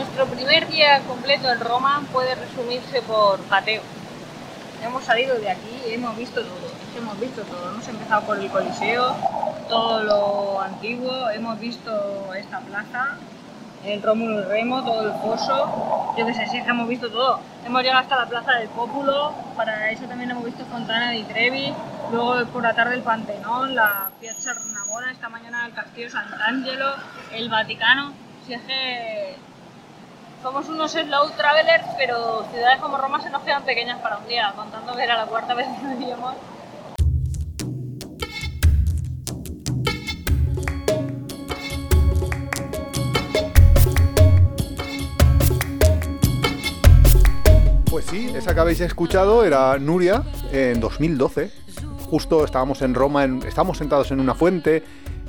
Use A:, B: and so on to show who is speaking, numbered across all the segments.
A: Nuestro primer día completo en Roma puede resumirse por pateo. Hemos salido de aquí y hemos visto todo. Hemos visto todo. Hemos empezado por el Coliseo, todo lo antiguo. Hemos visto esta plaza, el Rómulo y Remo, todo el foso. Yo qué sé, sí que hemos visto todo. Hemos llegado hasta la Plaza del Pópulo. Para eso también hemos visto Fontana di Trevi. Luego por la tarde el Pantenón, la Piazza Navona, esta mañana el Castillo Sant'Angelo, el Vaticano. Si es que somos unos slow travelers, pero ciudades como Roma se nos quedan pequeñas para un día, contando que era la cuarta vez que veníamos.
B: Pues sí, esa que habéis escuchado era Nuria en 2012. Justo estábamos en Roma, en- estábamos sentados en una fuente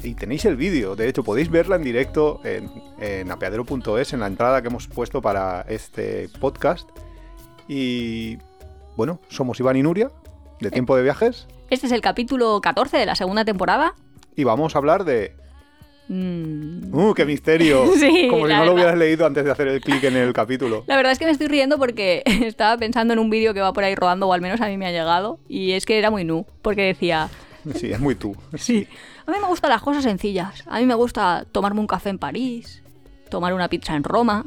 B: y tenéis el vídeo. De hecho, podéis verla en directo en, en apeadero.es, en la entrada que hemos puesto para este podcast. Y bueno, somos Iván y Nuria, de Tiempo de Viajes,
C: Este es el capítulo 14 de la segunda temporada.
B: y vamos a hablar de...
C: Mm,
B: ¡Uh, qué misterio!
C: Sí,
B: Como si no lo hubieras leído antes de hacer el clic en el capítulo.
C: La verdad es que me estoy riendo porque estaba pensando en un vídeo que va por ahí rodando, o al menos a mí me ha llegado, y es que era muy nu, porque decía,
B: Sí, es muy tú.
C: sí, a mí me gustan las cosas sencillas, a mí me gusta tomarme un café en París, tomar una pizza en Roma,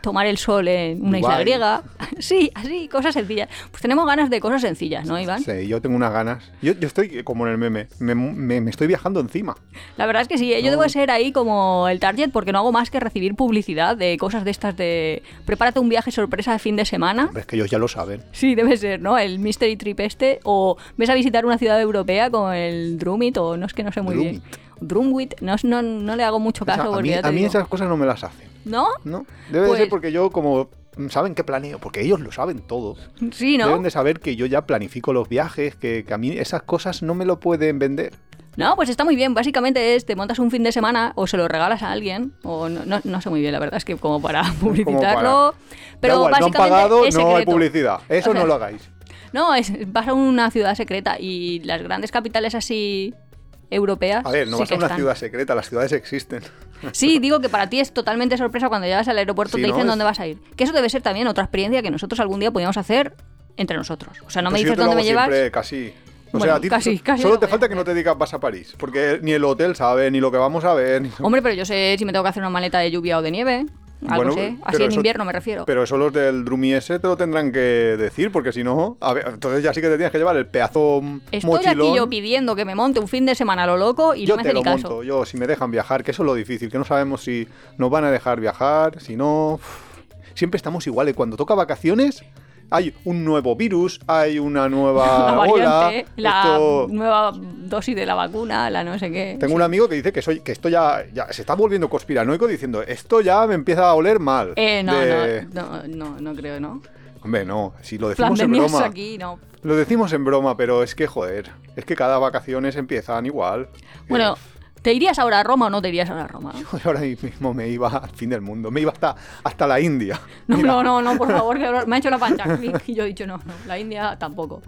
C: tomar el sol en una isla griega, sí, así, cosas sencillas. Pues tenemos ganas de cosas sencillas, ¿no, Iván?
B: Sí, yo tengo unas ganas. Yo, yo estoy como en el meme, me, me- me estoy viajando encima.
C: La verdad es que sí, ¿eh? yo
B: No.
C: debo de ser ahí como el target porque no hago más que recibir publicidad de cosas de estas de prepárate un viaje sorpresa de fin de semana.
B: Hombre, Es que ellos ya lo saben.
C: Sí, debe ser, ¿no? El Mystery Trip este. O ves a visitar una ciudad europea como el Drumit, o no es que no sé muy bien. Drumwit, no, no, no le hago mucho
B: O sea,
C: caso
B: a
C: porque
B: mí,
C: ya te
B: a mí
C: digo.
B: esas cosas no me las hacen.
C: ¿No?
B: ¿No? Debe de
C: Pues-
B: ser porque yo como... ¿Saben qué planeo? Porque ellos lo saben todo.
C: Sí, ¿no?
B: Deben de saber que yo ya planifico los viajes, que, que a mí esas cosas no me lo pueden vender.
C: No, pues está muy bien. Básicamente es, te montas un fin de semana o se lo regalas a alguien. O no, no, no sé muy bien, la verdad es que como para publicitarlo. Pero
B: igual, no han
C: básicamente
B: pagado,
C: es
B: no hay publicidad. Eso
C: O sea,
B: no lo hagáis.
C: No, es, vas a una ciudad secreta y las grandes capitales así europeas.
B: A ver, no
C: sí
B: vas a una
C: están.
B: ciudad secreta, las ciudades existen.
C: Sí, digo que para ti es totalmente sorpresa cuando llegas al aeropuerto
B: Sí,
C: te
B: ¿no?
C: dicen
B: Es-
C: dónde vas a ir. Que eso debe ser también otra experiencia que nosotros algún día podríamos hacer entre nosotros. O sea, no me
B: Pues
C: dices dónde me llevas.
B: casi... O
C: Bueno,
B: sea, a ti
C: casi- casi
B: solo
C: lo
B: te
C: a
B: falta que no te digas vas a París, porque ni el hotel sabe, ni lo que vamos a ver. ni-
C: Hombre, pero yo sé si me tengo que hacer una maleta de lluvia o de nieve. Algo
B: Bueno,
C: sé. Así en
B: eso-
C: invierno me refiero.
B: Pero eso los del Drumi ese te lo tendrán que decir, porque si no, a ver, entonces ya sí que te tienes que llevar el pedazo
C: Estoy
B: mochilón.
C: aquí yo pidiendo que me monte un fin de semana a lo loco y
B: Yo
C: no me
B: te
C: hace
B: lo
C: ni caso.
B: monto, yo si me dejan viajar, que eso es lo difícil, que no sabemos si nos van a dejar viajar, si no. Siempre estamos iguales. Cuando toca vacaciones, hay un nuevo virus, hay una nueva
C: la
B: ola.
C: variante, la
B: esto-
C: nueva dosis de la vacuna, la no sé qué.
B: Tengo un amigo que dice que soy, que esto ya, ya se está volviendo conspiranoico diciendo esto ya me empieza a oler mal.
C: Eh, no,
B: De-
C: no, no, no, no creo, ¿no?
B: Hombre, no, si lo decimos en broma.
C: aquí, no.
B: Lo decimos en broma, pero es que joder, es que cada vacaciones empiezan igual.
C: Bueno, ¿te irías ahora a Roma o no te irías ahora a Roma?
B: Ahora mismo me iba al fin del mundo, me iba hasta, hasta la India.
C: No,
B: Mira.
C: no, no, no, por favor, que me ha hecho la pancha y yo he dicho no, no, la India tampoco.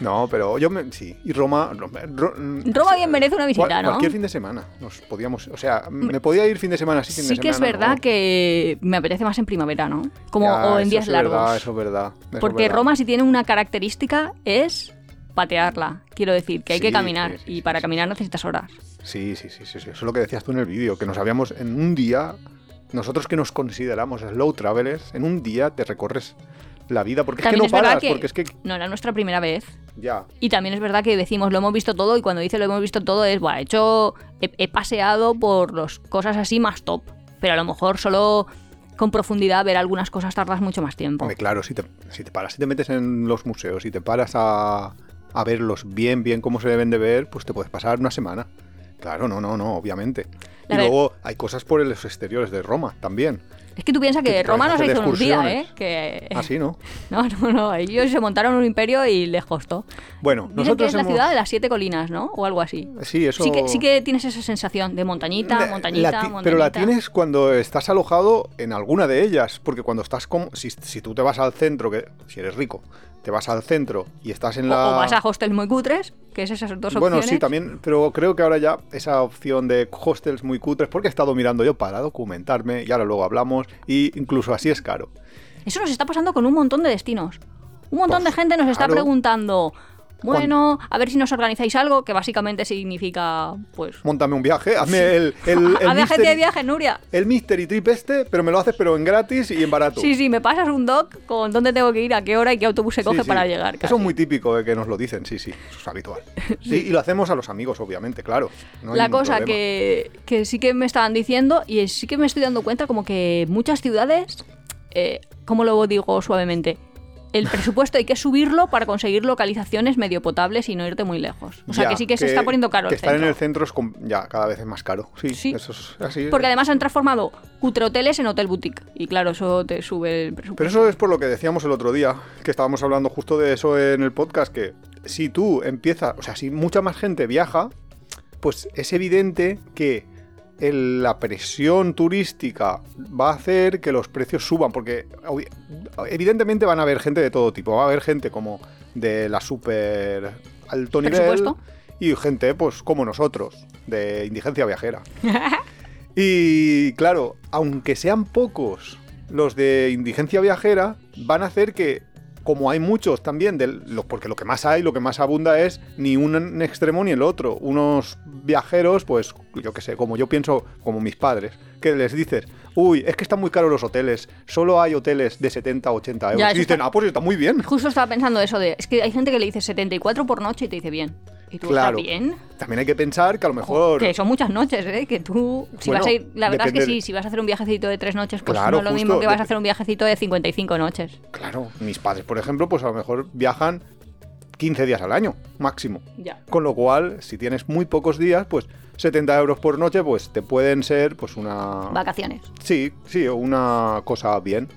B: No, pero yo me, sí, y Roma, Roma, Ro-
C: Roma bien merece una visita,
B: cual-
C: ¿no?
B: Cualquier fin de semana, nos podíamos, o sea, me podía ir fin de semana sí, fin
C: Sí
B: de
C: que es verdad
B: no.
C: que me apetece más en primavera, ¿no? Como
B: Ya,
C: o en días
B: es
C: largos.
B: Verdad, eso es verdad. eso es
C: Porque
B: verdad.
C: Roma si tiene una característica es patearla. Quiero decir, que hay que caminar
B: sí, sí,
C: y para caminar necesitas horas.
B: Sí, sí, sí, sí, eso es lo que decías tú en el vídeo, que nos habíamos en un día, nosotros que nos consideramos slow travelers, en un día te recorres la vida, porque
C: También
B: es que no paras,
C: que
B: porque es que
C: no era nuestra primera vez.
B: ya.
C: Y también es verdad que decimos lo hemos visto todo y cuando dice lo hemos visto todo es, bueno, he hecho, he, he paseado por las cosas así más top. Pero a lo mejor solo con profundidad ver algunas cosas tardas mucho más tiempo.
B: Hombre, claro, si te, si te paras, si te metes en los museos, si te paras a, a verlos bien, bien como se deben de ver, pues te puedes pasar una semana. Claro, no, no, no, obviamente.
C: La
B: y
C: ver-
B: luego hay cosas por los exteriores de Roma también.
C: Es que tú piensas
B: Que
C: que Roma no se hizo un día, ¿eh? Que...
B: Así, ¿no?
C: No, no, no. Ellos se montaron un imperio y les costó.
B: Bueno,
C: Dicen que
B: nosotros
C: es la ciudad de las siete colinas, ¿no? O algo así.
B: Sí, eso...
C: Sí que, sí que tienes esa sensación de montañita, montañita,
B: ti-
C: montañita.
B: Pero la tienes cuando estás alojado en alguna de ellas, porque cuando estás como si, si tú te vas al centro, que si eres rico, te vas al centro y estás en la
C: O, vas a hostels muy cutres, que es esas dos
B: bueno,
C: opciones.
B: sí, también, pero creo que ahora ya esa opción de hostels muy muy cutres, porque he estado mirando yo para documentarme y ahora luego hablamos, y incluso así es caro.
C: Eso nos está pasando con un montón de destinos. Un montón
B: Pues,
C: de gente nos está
B: claro.
C: preguntando, bueno, a ver si nos organizáis algo, que básicamente significa, pues...
B: Móntame un viaje, hazme el, el, el,
C: a agencia de viaje, Nuria.
B: el mystery trip este, pero me lo haces pero en gratis y en barato.
C: Sí, sí, me pasas un doc con dónde tengo que ir, a qué hora y qué autobús se coge
B: sí.
C: para llegar.
B: Eso es muy típico de que nos lo dicen, sí, sí, eso es habitual. Sí, y lo hacemos a los amigos, obviamente, claro. no
C: la cosa que, que sí que me estaban diciendo y sí que me estoy dando cuenta como que muchas ciudades, eh, ¿cómo lo digo suavemente? El presupuesto hay que subirlo para conseguir localizaciones medio potables y no irte muy lejos. O sea
B: Ya,
C: que sí que, se está poniendo caro
B: Que
C: el
B: estar
C: centro.
B: en el centro es ya cada vez es más caro. Sí,
C: Sí.
B: eso es así.
C: Porque además han transformado cutre hoteles en hotel boutique. Y claro, eso te sube el presupuesto.
B: Pero eso es por lo que decíamos el otro día, que estábamos hablando justo de eso en el podcast, que si tú empiezas, o sea, si mucha más gente viaja, pues es evidente que el- la presión turística va a hacer que los precios suban, porque evidentemente van a haber gente de todo tipo, va a haber gente como de la super alto nivel y gente pues como nosotros, de indigencia viajera. Y claro, aunque sean pocos los de indigencia viajera, van a hacer que, como hay muchos también, del- lo- porque lo que más hay, lo que más abunda es ni un extremo ni el otro. Unos viajeros, pues yo que sé, como yo pienso, como mis padres, que les dices, uy, es que están muy caros los hoteles, solo hay hoteles de 70, 80 euros.
C: Ya,
B: y dicen,
C: está-
B: ah, pues está muy bien.
C: Justo estaba pensando eso de... Es que hay gente que le dice 74 por noche y te dice bien. ¿Y tú
B: Claro.
C: estás bien?
B: También hay que pensar que a lo mejor...
C: Que son muchas noches, ¿eh? Que tú, si
B: Bueno,
C: vas a ir, la verdad es que sí, si vas a hacer un viajecito de tres noches, pues
B: Claro,
C: no es lo mismo que vas a hacer un viajecito de 55 noches.
B: Claro, mis padres, por ejemplo, pues a lo mejor viajan 15 días al año, máximo.
C: Ya.
B: Con lo cual, si tienes muy pocos días, pues 70 euros por noche, pues te pueden ser pues una...
C: Vacaciones.
B: Sí, sí, una cosa bien.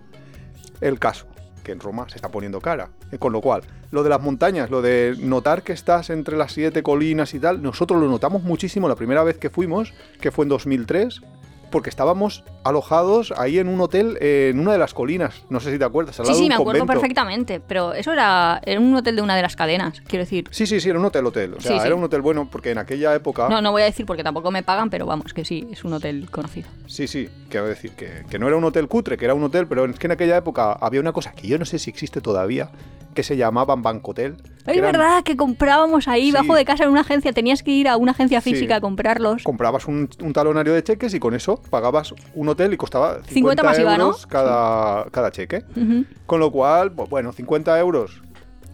B: El caso, que en Roma se está poniendo cara. Eh, Con lo cual, lo de las montañas, lo de notar que estás entre las siete colinas y tal, nosotros lo notamos muchísimo la primera vez que fuimos, que fue en 2003, porque estábamos alojados ahí en un hotel eh, en una de las colinas. No sé si te acuerdas. al
C: Sí,
B: lado de
C: sí,
B: un
C: me acuerdo
B: convento.
C: perfectamente. Pero eso era, era un hotel de una de las cadenas, quiero decir.
B: Sí, sí, sí, era un hotel, hotel. O sea,
C: Sí, sí.
B: era un hotel bueno porque en aquella época...
C: No, no voy a decir porque tampoco me pagan, pero vamos, que sí, es un hotel conocido.
B: Sí, sí, quiero decir que, que no era un hotel cutre, que era un hotel, pero es que en aquella época había una cosa que yo no sé si existe todavía, que se llamaban Bancotel.
C: Es
B: eran-
C: verdad que comprábamos ahí,
B: Sí.
C: bajo de casa en una agencia. Tenías que ir a una agencia
B: Sí.
C: física a comprarlos.
B: Comprabas un, un talonario de cheques y con eso pagabas un hotel y costaba 50,
C: 50 más IVA, ¿no?
B: euros cada, cada cheque. Con lo cual, pues bueno, 50 euros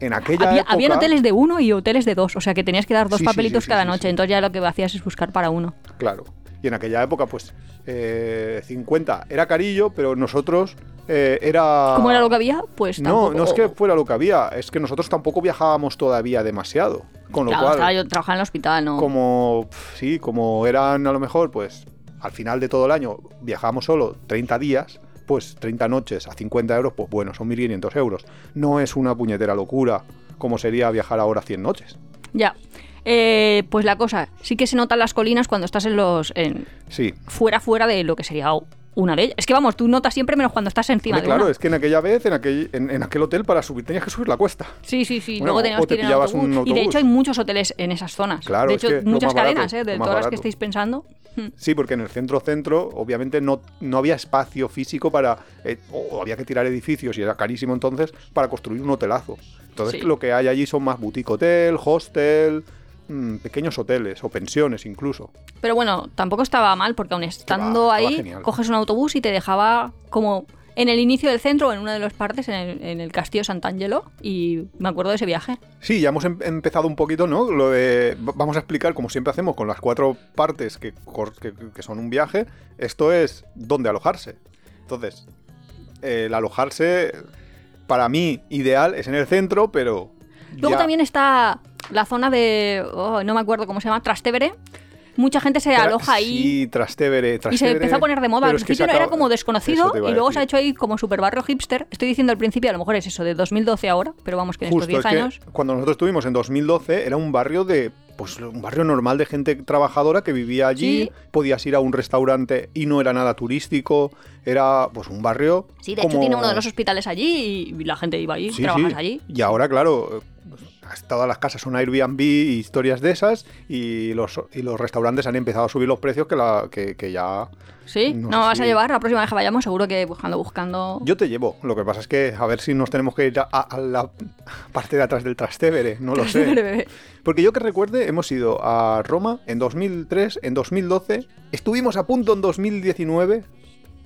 B: en aquella
C: Había,
B: época...
C: habían hoteles de uno y hoteles de dos, o sea que tenías que dar dos
B: Sí,
C: papelitos
B: sí, sí,
C: cada noche. Entonces ya lo que hacías es buscar para uno.
B: Claro. Y en aquella época, pues, eh, 50 era carillo, pero nosotros eh, era...
C: ¿Cómo era lo que había? Pues
B: No,
C: tampoco.
B: no es que fuera lo que había, es que nosotros tampoco viajábamos todavía demasiado. Con lo
C: Claro,
B: cual,
C: yo trabajaba en el hospital, ¿no?
B: como, sí, como eran a lo mejor, pues, al final de todo el año viajábamos solo 30 días, pues 30 noches a 50 euros, pues bueno, son 1.500 euros. No es una puñetera locura como sería viajar ahora 100 noches.
C: Ya. Eh, pues la cosa, sí que se notan las colinas cuando estás en los. En,
B: Sí.
C: fuera, fuera de lo que sería una de ellas. Es que vamos, tú notas siempre menos cuando estás encima de
B: claro,
C: una.
B: es que en aquella vez, en aquel, en, en aquel hotel, para subir tenías que subir la cuesta.
C: Sí, sí, sí.
B: Bueno,
C: Luego teníamos
B: o te
C: que ir en
B: pillabas
C: autobús.
B: un
C: Y de hecho hay muchos hoteles en esas zonas.
B: Claro,
C: de
B: es
C: hecho,
B: que
C: muchas
B: barato,
C: cadenas, ¿eh? De todas las que estáis pensando. Hmm.
B: Sí, porque en el centro-centro, obviamente, no, no había espacio físico para. eh, o había que tirar edificios y era carísimo entonces para construir un hotelazo. Entonces,
C: Sí.
B: lo que hay allí son más boutique hotel, hostel, mm, pequeños hoteles o pensiones incluso.
C: Pero bueno, tampoco estaba mal porque aun estando ahí, coges un autobús y te dejaba como en el inicio del centro, en una de las partes, en el, en el castillo Sant'Angelo. Y me acuerdo de ese viaje.
B: Sí, ya hemos em- empezado un poquito, ¿no? Lo de. Vamos a explicar, como siempre hacemos, con las cuatro partes que, que- que son un viaje. Esto es dónde alojarse. Entonces, eh, el alojarse, para mí, ideal es en el centro, pero.
C: Luego
B: ya-
C: también está la zona de. oh, no me acuerdo cómo se llama, Trastevere. Mucha gente se aloja ahí.
B: Sí, Trastevere,
C: Y se
B: Trastevere,
C: empezó a poner de moda. Al principio era como desconocido y luego se ha hecho ahí como super barrio hipster. Estoy diciendo al principio, a lo mejor es eso, de 2012 ahora, pero vamos que en
B: Justo,
C: estos
B: es
C: 10
B: que
C: años.
B: cuando nosotros estuvimos en 2012 era un barrio de pues un barrio normal de gente trabajadora que vivía allí,
C: Sí.
B: podías ir a un restaurante y no era nada turístico, era pues un barrio
C: Sí, de hecho tiene uno de los hospitales allí y la gente iba allí,
B: Sí,
C: trabajas
B: sí.
C: allí.
B: Y ahora, claro, todas las casas son Airbnb y historias de esas y los, y los restaurantes han empezado a subir los precios que, la, que, que ya...
C: ¿Sí?
B: No
C: ¿No,
B: sé
C: vas a llevar? La próxima vez que vayamos seguro que buscando, buscando...
B: Yo te llevo, lo que pasa es que a ver si nos tenemos que ir a, a la parte de atrás del Trastevere, no lo sé. Porque yo que recuerde, hemos ido a Roma en 2003, en 2012, estuvimos a punto en 2019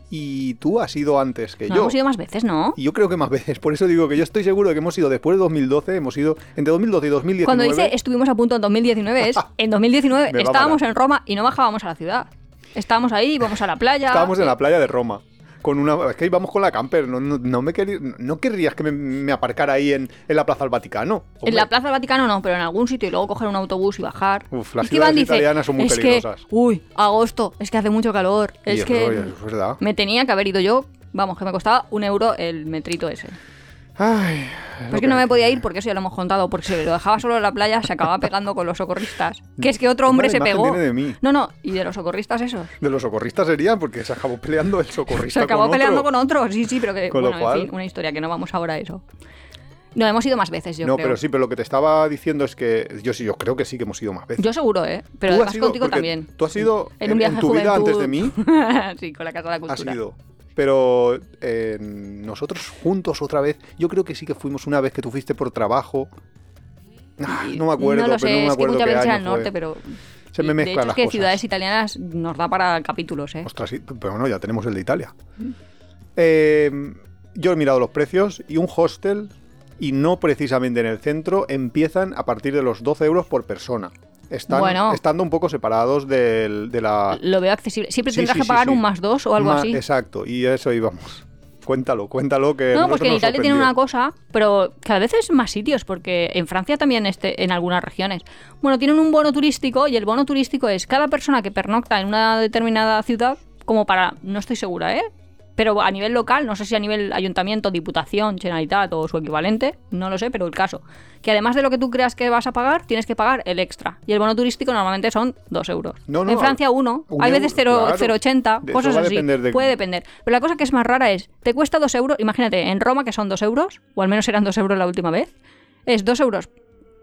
B: y tú has ido antes que
C: No,
B: yo.
C: hemos ido más veces, ¿no?
B: Y yo creo que más veces, por eso digo que yo estoy seguro de que hemos ido después de 2012, hemos ido entre 2012 y 2019.
C: Cuando dice estuvimos a punto en 2019 es en 2019
B: Me va a
C: estábamos en Roma y no bajábamos a la ciudad. Estábamos ahí, íbamos a la playa.
B: Estábamos en la playa de Roma. Con una, es que íbamos con la camper, no, no, no me querí- no querrías que me, me aparcara ahí en, en la Plaza del Vaticano.
C: En la Plaza del Vaticano no, pero en algún sitio y luego coger un autobús y bajar.
B: Uf, las ciudades italianas son muy
C: es
B: peligrosas".
C: Que, uy, agosto, es que hace mucho calor. Es que
B: es
C: me tenía que haber ido yo. Vamos, que me costaba un euro el metrito ese.
B: Ay,
C: es que no me podía ir porque eso ya lo hemos contado, porque si lo dejaba solo en la playa se acababa pegando con los socorristas. Que es que otro hombre se pegó.
B: tiene de mí.
C: No, no, y de los socorristas esos.
B: De los socorristas serían porque se acabó peleando el socorrista
C: Se acabó
B: con
C: peleando
B: otro.
C: con otro, sí, sí, pero que,
B: Con lo
C: bueno,
B: cual-
C: en fin, una historia que no vamos ahora a eso. No, hemos ido más veces, yo
B: no,
C: creo.
B: pero sí, pero lo que te estaba diciendo es que yo sí, yo creo que sí que hemos ido más veces.
C: Yo seguro, ¿eh? Pero
B: has
C: además contigo también.
B: Tú has ido
C: En un viaje
B: tu
C: de
B: vida antes
C: juventud.
B: de mí,
C: sí, con la Casa de la
B: has
C: Cultura.
B: ido. Pero eh, nosotros juntos otra vez, yo creo que sí que fuimos una vez que tú fuiste por trabajo. Ah, no me acuerdo,
C: No lo
B: pero no me
C: es que
B: acuerdo
C: muchas veces al norte,
B: fue.
C: pero...
B: Se me
C: de
B: mezclan
C: hecho
B: las
C: es que
B: cosas.
C: ciudades italianas nos da para capítulos, ¿eh?
B: Ostras, sí, pero bueno, ya tenemos el de Italia. Eh, yo he mirado los precios y un hostel, y no precisamente en el centro, empiezan a partir de los 12 euros por persona. Están
C: Bueno.
B: estando un poco separados del- de la...
C: Lo veo accesible. Siempre
B: Sí,
C: tendrás
B: sí,
C: que pagar
B: sí.
C: un más dos o algo
B: Ma-
C: así.
B: Exacto, y a eso íbamos. Cuéntalo, cuéntalo que...
C: No, porque en Italia tienen
B: sorprendió.
C: una cosa, pero cada vez es más sitios, porque en Francia también este, en algunas regiones. Bueno, tienen un bono turístico y el bono turístico es cada persona que pernocta en una determinada ciudad, como para, no estoy segura, ¿eh? Pero a nivel local, no sé si a nivel ayuntamiento, diputación, generalitat o su equivalente, no lo sé, pero el caso. Que además de lo que tú creas que vas a pagar, tienes que pagar el extra. Y el bono turístico normalmente son dos euros.
B: No, no,
C: en Francia uno,
B: un
C: hay
B: euro,
C: veces 0,
B: claro.
C: 0,80,
B: De-
C: cosas así.
B: depender de-
C: Puede depender. Pero la cosa que es más rara es, te cuesta dos euros, imagínate, en Roma que son dos euros, o al menos eran dos euros la última vez, es dos euros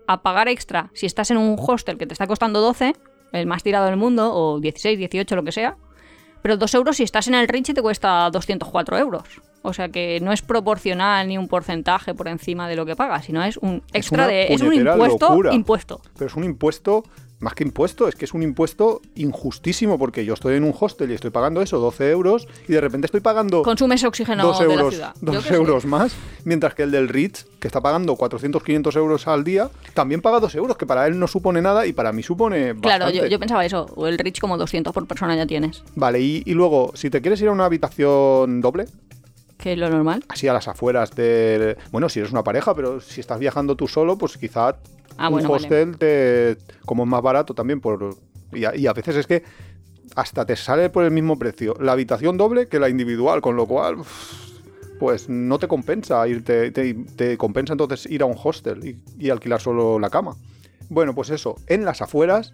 C: a pagar extra si estás en un hostel que te está costando 12, el más tirado del mundo, o 16, 18, lo que sea, pero dos euros si estás en el Rich te cuesta 204 euros. O sea que no es proporcional ni un porcentaje por encima de lo que pagas, sino es un extra de... Es un
B: puñetera
C: impuesto,
B: locura.
C: impuesto.
B: Pero es un impuesto, más que impuesto, es que es un impuesto injustísimo porque yo estoy en un hostel y estoy pagando eso, 12 euros, y de repente estoy pagando
C: Consumes oxígeno
B: dos
C: de la
B: euros,
C: ciudad. Yo
B: dos
C: qué sé.
B: euros más, mientras que el del Ritz, que está pagando 400, 500 euros al día, también paga 2 euros, que para él no supone nada y para mí supone
C: Claro, yo, yo pensaba eso. O el Rich como 200 por persona ya tienes.
B: Vale, y, y luego, si te quieres ir a una habitación doble,
C: Que lo normal.
B: así a las afueras de... Bueno, si eres una pareja, pero si estás viajando tú solo, pues quizá
C: Ah,
B: un
C: bueno, vale.
B: hostel te... como es más barato también por... Y a, y a veces es que hasta te sale por el mismo precio la habitación doble que la individual, con lo cual... Pues no te compensa irte, te, te compensa entonces ir a un hostel y, y alquilar solo la cama. Bueno, pues eso, en las afueras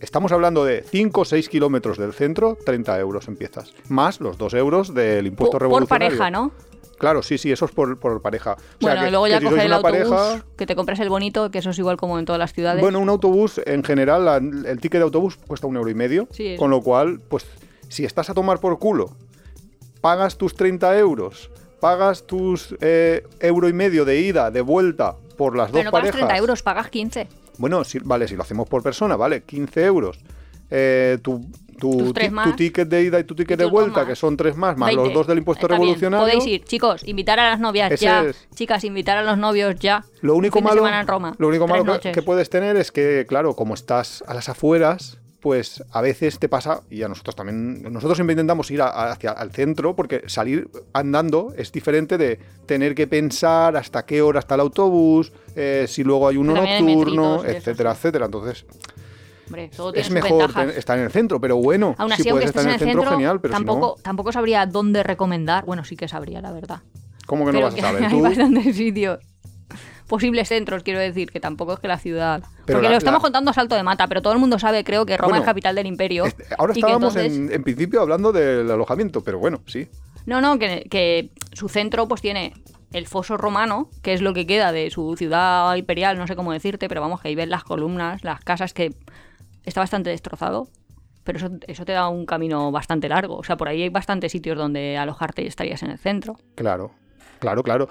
B: Estamos hablando de 5 o 6 kilómetros del centro, 30 euros empiezas. Más los 2 euros del impuesto
C: Por, por
B: revolucionario.
C: pareja, ¿no?
B: Claro, sí, sí, eso es por, por pareja. O sea,
C: bueno,
B: que-
C: y luego
B: que
C: ya
B: si sois
C: el autobús,
B: pareja-
C: que te compres el bonito, que eso es igual como en todas las ciudades.
B: Bueno, un autobús, en general, la- el ticket de autobús cuesta un euro y medio.
C: Sí,
B: con lo cual, pues, si estás a tomar por culo, pagas tus 30 euros, pagas tus eh, euro y medio de ida, de vuelta, por las
C: Pero
B: dos
C: no pagas
B: parejas.
C: 30 euros, pagas 15.
B: Bueno, si, vale, si lo hacemos por persona, vale, 15 euros. Eh, tu, tu,
C: Tus tres
B: ti-
C: más.
B: tu ticket de ida y tu ticket
C: Y
B: de vuelta,
C: más.
B: que son tres más, más
C: 20.
B: los dos del impuesto
C: Está bien,
B: revolucionario.
C: Podéis ir, chicos, invitar a las novias
B: Ese
C: ya.
B: es.
C: Chicas, invitar a los novios ya.
B: Lo único malo,
C: en Roma.
B: lo único
C: Tres
B: malo que puedes tener es que, claro, como estás a las afueras, pues a veces te pasa, y a nosotros también, nosotros siempre intentamos ir a- a- hacia el centro, porque salir andando es diferente de tener que pensar hasta qué hora está el autobús, eh, si luego hay uno
C: También hay
B: nocturno,
C: metritos
B: etcétera, etcétera. Entonces,
C: Hombre, todo tiene
B: es mejor
C: ventajas.
B: estar en el centro, pero bueno,
C: Aún
B: si
C: así, aunque
B: puedes estar
C: en el centro,
B: genial, pero
C: tampoco,
B: si
C: tampoco sabría dónde recomendar. Bueno, sí que sabría, la verdad.
B: ¿cómo que no
C: Pero
B: vas a saber?
C: hay
B: Tú-
C: bastantes sitios. Posibles centros, quiero decir, que tampoco es que la ciudad.
B: Pero
C: Porque
B: la-
C: lo estamos
B: la-
C: contando a salto de mata, pero todo el mundo sabe, creo, que Roma
B: Bueno,
C: es capital del imperio.
B: Este- Ahora estábamos
C: entonces-
B: en, en principio hablando del alojamiento, pero bueno, sí.
C: No, no, que, que su centro pues tiene el foso romano, que es lo que queda de su ciudad imperial, no sé cómo decirte, pero vamos, que ahí ves las columnas, las casas, que está bastante destrozado. Pero eso, eso te da un camino bastante largo. O sea, por ahí hay bastantes sitios donde alojarte y estarías en el centro.
B: Claro, claro, claro.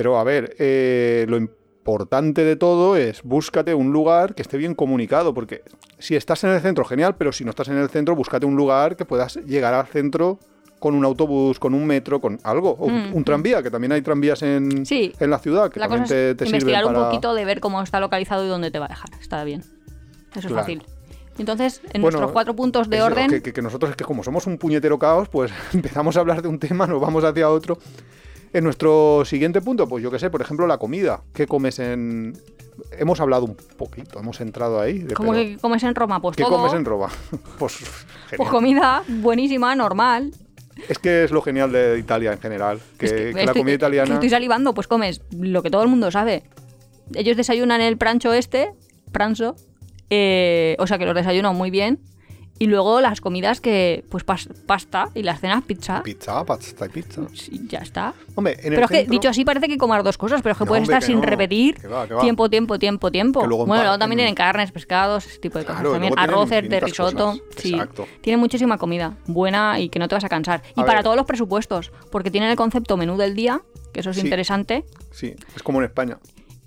B: Pero a ver, eh, lo importante de todo es búscate un lugar que esté bien comunicado, porque si estás en el centro, genial, pero si no estás en el centro, búscate un lugar que puedas llegar al centro con un autobús, con un metro, con algo, o un-
C: Mm,
B: un tranvía, que también hay tranvías en,
C: Sí.
B: en la ciudad, que
C: La cosa
B: también te, te
C: investigar un poquito de ver cómo está localizado y dónde te va a dejar. Está bien. Eso es fácil. Entonces, en
B: Bueno,
C: nuestros cuatro puntos de orden,
B: Que, que- que nosotros es que como somos un puñetero caos, pues empezamos a hablar de un tema, nos vamos hacia otro. En nuestro siguiente punto, pues yo qué sé, por ejemplo, la comida. ¿Qué comes en...? Hemos hablado un poquito, hemos entrado ahí. de-
C: ¿cómo
B: pero-
C: que comes en Roma? Pues
B: ¿Qué
C: todo.
B: comes en Roma? pues
C: Pues comida buenísima, normal.
B: Es que es lo genial de Italia en general, que,
C: Es
B: que la
C: estoy-
B: comida
C: que
B: italiana...
C: Estoy salivando, pues comes lo que todo el mundo sabe. Ellos desayunan el prancho este, pranzo, eh, o sea que los desayunan muy bien. Y luego las comidas que, pues pas- pasta y las cenas pizza.
B: Pizza, pasta y pizza.
C: Sí, ya está.
B: Hombre, en el
C: Pero es que, dicho así, parece que comas dos cosas, pero es que
B: No,
C: puedes
B: hombre,
C: estar
B: que
C: sin
B: no.
C: repetir
B: Que va, que va.
C: tiempo, tiempo, tiempo, tiempo.
B: Luego
C: bueno, luego también
B: en-
C: tienen carnes, pescados, ese tipo de cosas.
B: Claro,
C: también
B: luego tienen
C: arroces de risotto.
B: cosas.
C: Sí,
B: Exacto.
C: tienen muchísima comida buena y que no te vas a cansar. Y para todos los presupuestos, porque tienen el concepto menú del día, que eso es
B: Sí.
C: interesante,
B: Sí, es como en España.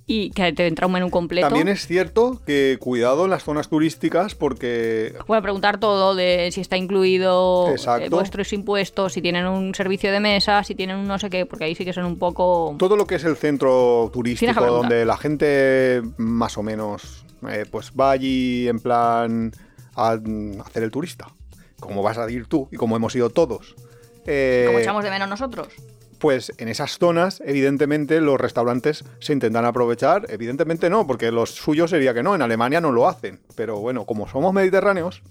C: Y que te entra un menú completo.
B: También es cierto que cuidado en las zonas turísticas porque
C: Puede preguntar todo de si está incluido
B: Exacto.
C: eh, vuestros impuestos, si tienen un servicio de mesa, si tienen un no sé qué, porque ahí sí que son un poco...
B: todo lo que es el centro turístico donde la gente más o menos eh, pues va allí en plan a hacer el turista, como vas a ir tú y como hemos ido todos. eh,
C: Como echamos de menos nosotros.
B: Pues en esas zonas, evidentemente, los restaurantes se intentan aprovechar. Evidentemente no, porque lo suyo sería que no. En Alemania no lo hacen. Pero bueno, como somos mediterráneos,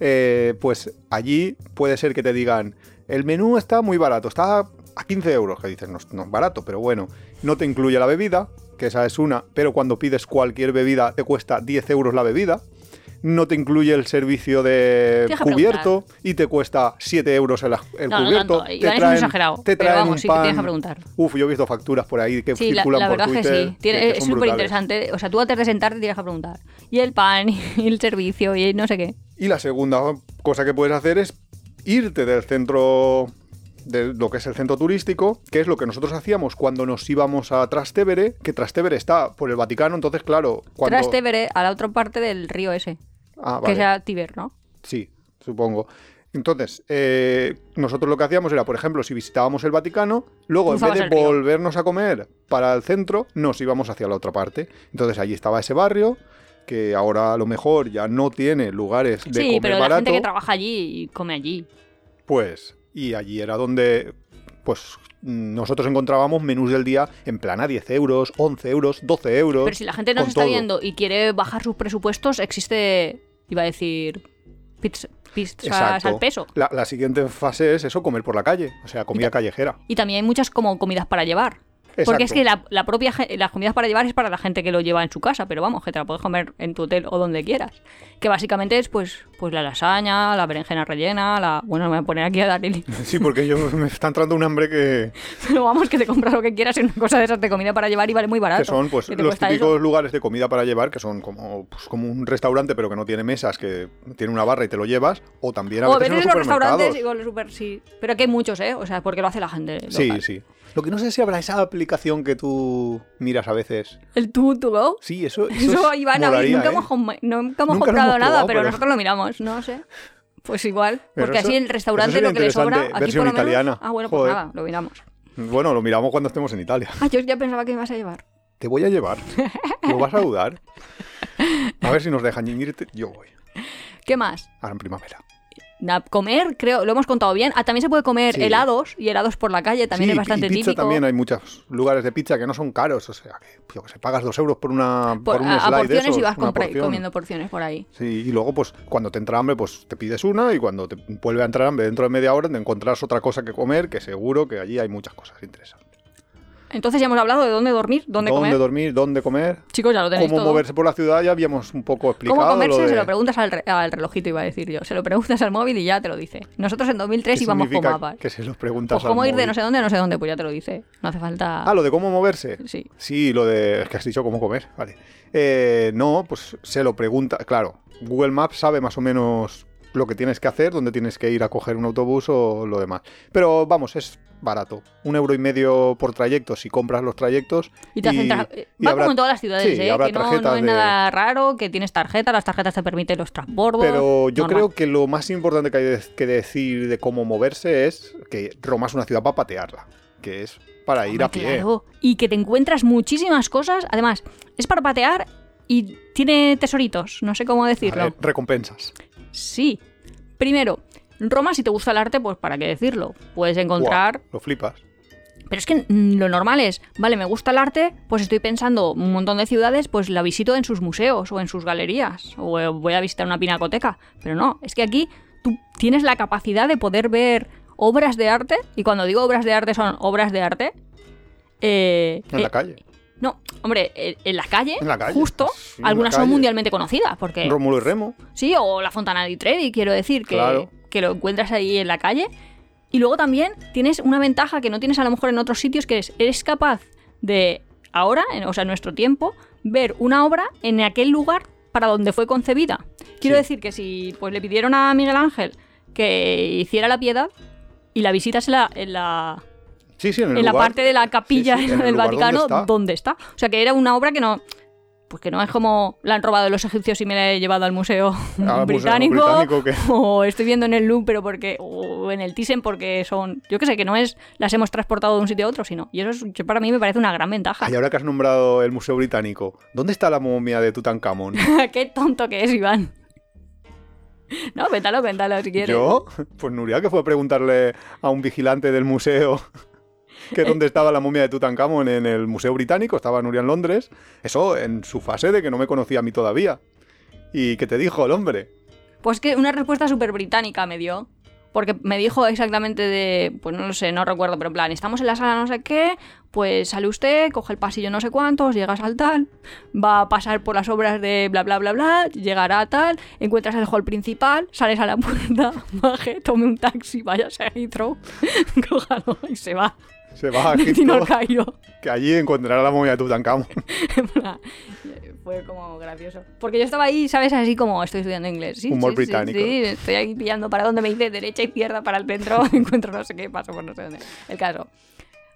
B: eh, pues allí puede ser que te digan, el menú está muy barato, está a 15 euros, que dices, no, no es barato, pero bueno, no te incluye la bebida, que esa es una, pero cuando pides cualquier bebida te cuesta 10 euros la bebida. No te incluye el servicio de cubierto y te cuesta 7 euros el, el
C: No, no
B: cubierto.
C: tanto.
B: te
C: Iván es
B: traen-
C: exagerado,
B: te
C: pero
B: traen
C: vamos,
B: un
C: sí que tienes que
B: pan-
C: preguntar.
B: Uf, yo he visto facturas por ahí que
C: Sí,
B: circulan
C: la
B: por Twitter.
C: sí. Tiene-
B: que- que
C: es súper interesante. O sea, tú antes de sentarte tienes que preguntar. Y el pan, y el servicio, y no sé qué.
B: Y la segunda cosa que puedes hacer es irte del centro de lo que es el centro turístico, que es lo que nosotros hacíamos cuando nos íbamos a Trastevere, que Trastevere está por el Vaticano, entonces claro, cuando
C: Trastevere a la otra parte del río ese.
B: Ah,
C: Que sea Tiber, ¿no?
B: Sí, supongo. Entonces, eh, nosotros lo que hacíamos era, por ejemplo, si visitábamos el Vaticano, luego en vez de volvernos a comer para el centro, nos íbamos hacia la otra parte. Entonces allí estaba ese barrio, que ahora a lo mejor ya no tiene lugares de
C: Sí,
B: comer
C: pero la
B: barato.
C: gente que trabaja allí y come allí.
B: Pues, y allí era donde, pues, nosotros encontrábamos menús del día en plan a 10 euros, 11 euros, 12 euros.
C: Pero si la gente nos está
B: todo.
C: viendo y quiere bajar sus presupuestos, existe, iba a decir, pizza, pizzas
B: Exacto.
C: al peso.
B: La, la siguiente fase es eso, comer por la calle, o sea, comida callejera.
C: Y también hay muchas como comidas para llevar. Porque es que la, la propia las comidas para llevar es para la gente que lo lleva en su casa, pero vamos, que te la puedes comer en tu hotel o donde quieras. Que básicamente es pues, pues la lasaña, la berenjena rellena, la. Bueno, me voy a poner aquí a dar el.
B: Sí, porque yo me está entrando un hambre que,
C: Pero vamos, que te compras lo que quieras en una cosa de esas de comida para llevar y vale muy barato.
B: que son pues los típicos
C: eso.
B: lugares de comida para llevar, que son como, pues, como un restaurante pero que no tiene mesas, que tiene una barra y te lo llevas, o también a
C: O
B: veces en los
C: los restaurantes, igual super, sí. Pero que hay muchos, ¿eh? O sea, porque lo hace la gente.
B: Sí, sí. Lo que no sé si habrá esa aplicación que tú miras a veces.
C: El Too to Go.
B: Sí, eso, eso,
C: Eso,
B: es-
C: Iván, a ver,
B: molaría,
C: nunca,
B: ¿eh?
C: hemos, nunca hemos
B: Nunca lo
C: comprado
B: hemos
C: nada,
B: probado,
C: pero,
B: pero-
C: nosotros lo miramos, no sé. Pues igual,
B: Pero
C: porque
B: eso-
C: así el restaurante lo que le sobra, aquí
B: versión
C: por lo menos-
B: italiana.
C: Ah, bueno, pues
B: Joder.
C: nada, lo miramos.
B: Bueno, lo miramos cuando estemos en Italia.
C: Ah, yo ya pensaba que me ibas a llevar.
B: Te voy a llevar. ¿Lo vas a dudar? A ver si nos dejan irte. Yo voy.
C: ¿Qué más?
B: Ahora en primavera.
C: Comer, creo, lo hemos contado bien. Ah, también se puede comer
B: Sí.
C: helados y helados por la calle, también
B: Sí,
C: es bastante
B: y pizza
C: típico.
B: también hay muchos lugares de pizza que no son caros. O sea, que, sé, pagas dos euros por una
C: Por-
B: por un
C: a, a
B: slide
C: porciones
B: esos,
C: y vas
B: porción.
C: comiendo porciones por ahí.
B: Sí, y luego, pues, cuando te entra hambre, pues te pides una y cuando te vuelve a entrar hambre dentro de media hora te encontrarás otra cosa que comer, que seguro que allí hay muchas cosas interesantes.
C: Entonces ya hemos hablado de dónde dormir, dónde,
B: ¿Dónde
C: comer.
B: dormir? ¿Dónde comer?
C: Chicos, ya lo tenéis
B: Cómo
C: todo.
B: moverse por la ciudad ya habíamos un poco explicado.
C: ¿Cómo comerse?
B: lo de-
C: Se lo preguntas al, re- al relojito, iba a decir yo. Se lo preguntas al móvil y ya te lo dice. Nosotros en 2003
B: ¿Qué
C: íbamos con mapas.
B: Que se los preguntas
C: Pues
B: al
C: cómo ir de no sé dónde a no sé dónde, pues ya te lo dice. No hace falta...
B: Ah, lo de cómo moverse.
C: Sí.
B: Sí, lo de. Es que has dicho cómo comer, vale. Eh, no, pues se lo pregunta. Claro, Google Maps sabe más o menos lo que tienes que hacer, dónde tienes que ir a coger un autobús o lo demás. Pero vamos, es barato. Un euro y medio por trayecto si compras los trayectos.
C: Y te hacen tra-
B: y
C: Va
B: habrá-
C: como en todas las ciudades,
B: sí,
C: ¿eh? Que no, es
B: de-
C: nada raro, que tienes tarjeta, las tarjetas te permiten los transbordos.
B: Pero yo
C: normal.
B: creo que lo más importante que hay de- que decir de cómo moverse es que Roma es una ciudad para patearla, que es para ir a pie.
C: claro. Y que te encuentras muchísimas cosas. Además, es para patear y tiene tesoritos. No sé cómo decirlo.
B: Ver, recompensas.
C: Sí. Primero, Roma, si te gusta el arte, pues para qué decirlo. Puedes encontrar.
B: Lo flipas.
C: Pero es que mm, lo normal es, vale, me gusta el arte, pues estoy pensando un montón de ciudades, pues la visito en sus museos o en sus galerías. O eh, voy a visitar una pinacoteca. Pero no, es que aquí tú tienes la capacidad de poder ver obras de arte. Y cuando digo obras de arte son obras de arte. eh,
B: En
C: eh,
B: la calle.
C: No, hombre, eh, en la calle,
B: En la calle,
C: justo,
B: sí,
C: algunas son mundialmente conocidas, porque
B: Rómulo y Remo.
C: sí, o la Fontana di Trevi, quiero decir, que,
B: Claro.
C: que lo encuentras ahí en la calle. Y luego también tienes una ventaja que no tienes a lo mejor en otros sitios, que es, eres capaz de ahora, en- o sea, en nuestro tiempo, ver una obra en aquel lugar para donde fue concebida. Quiero
B: Sí.
C: decir que si pues le pidieron a Miguel Ángel que hiciera la piedad y la visitas en la, en la,
B: Sí, sí, en, el
C: en la
B: lugar-
C: parte de la capilla
B: Sí, sí, en el
C: del
B: lugar donde
C: Vaticano
B: está.
C: ¿dónde está? O sea, que era una obra que no. Pues que no es como la han robado los egipcios y me la he llevado al museo
B: museo
C: británico,
B: británico que-
C: o estoy viendo en el Louvre pero porque o en el Thyssen porque son yo qué sé que no es las hemos transportado de un sitio a otro sino y eso es, para mí me parece una gran ventaja
B: Ay, ahora que has nombrado el Museo Británico, ¿dónde está la momia de Tutankamón?
C: qué tonto que es Iván no cuéntalo cuéntalo si quieres
B: ¿Yo? Pues Nuria, que fue a preguntarle a un vigilante del museo que dónde estaba la momia de Tutankamón en el Museo Británico, estaba Nuria en Londres, eso en su fase de que no me conocía a mí todavía. ¿Y qué te dijo el hombre?
C: Pues que una respuesta súper británica me dio. Porque me dijo exactamente de, pues no lo sé, no recuerdo, pero en plan, estamos en la sala no sé qué, pues sale usted, coge el pasillo no sé cuántos, llegas al tal, va a pasar por las obras de bla bla bla bla, llegará a tal, encuentras el hall principal, sales a la puerta, baje, tome un taxi, váyase a Heathrow, cójalo y se va.
B: Se va a Egipto,
C: Cairo.
B: que allí encontrará la momia de Tutankamón.
C: Fue como gracioso. Porque yo estaba ahí, ¿sabes? Así como estoy estudiando inglés. Sí,
B: Humor
C: sí, sí,
B: británico.
C: Sí, estoy ahí pillando para donde me dice derecha, izquierda, para el centro, encuentro no sé qué, paso por no sé dónde. El caso.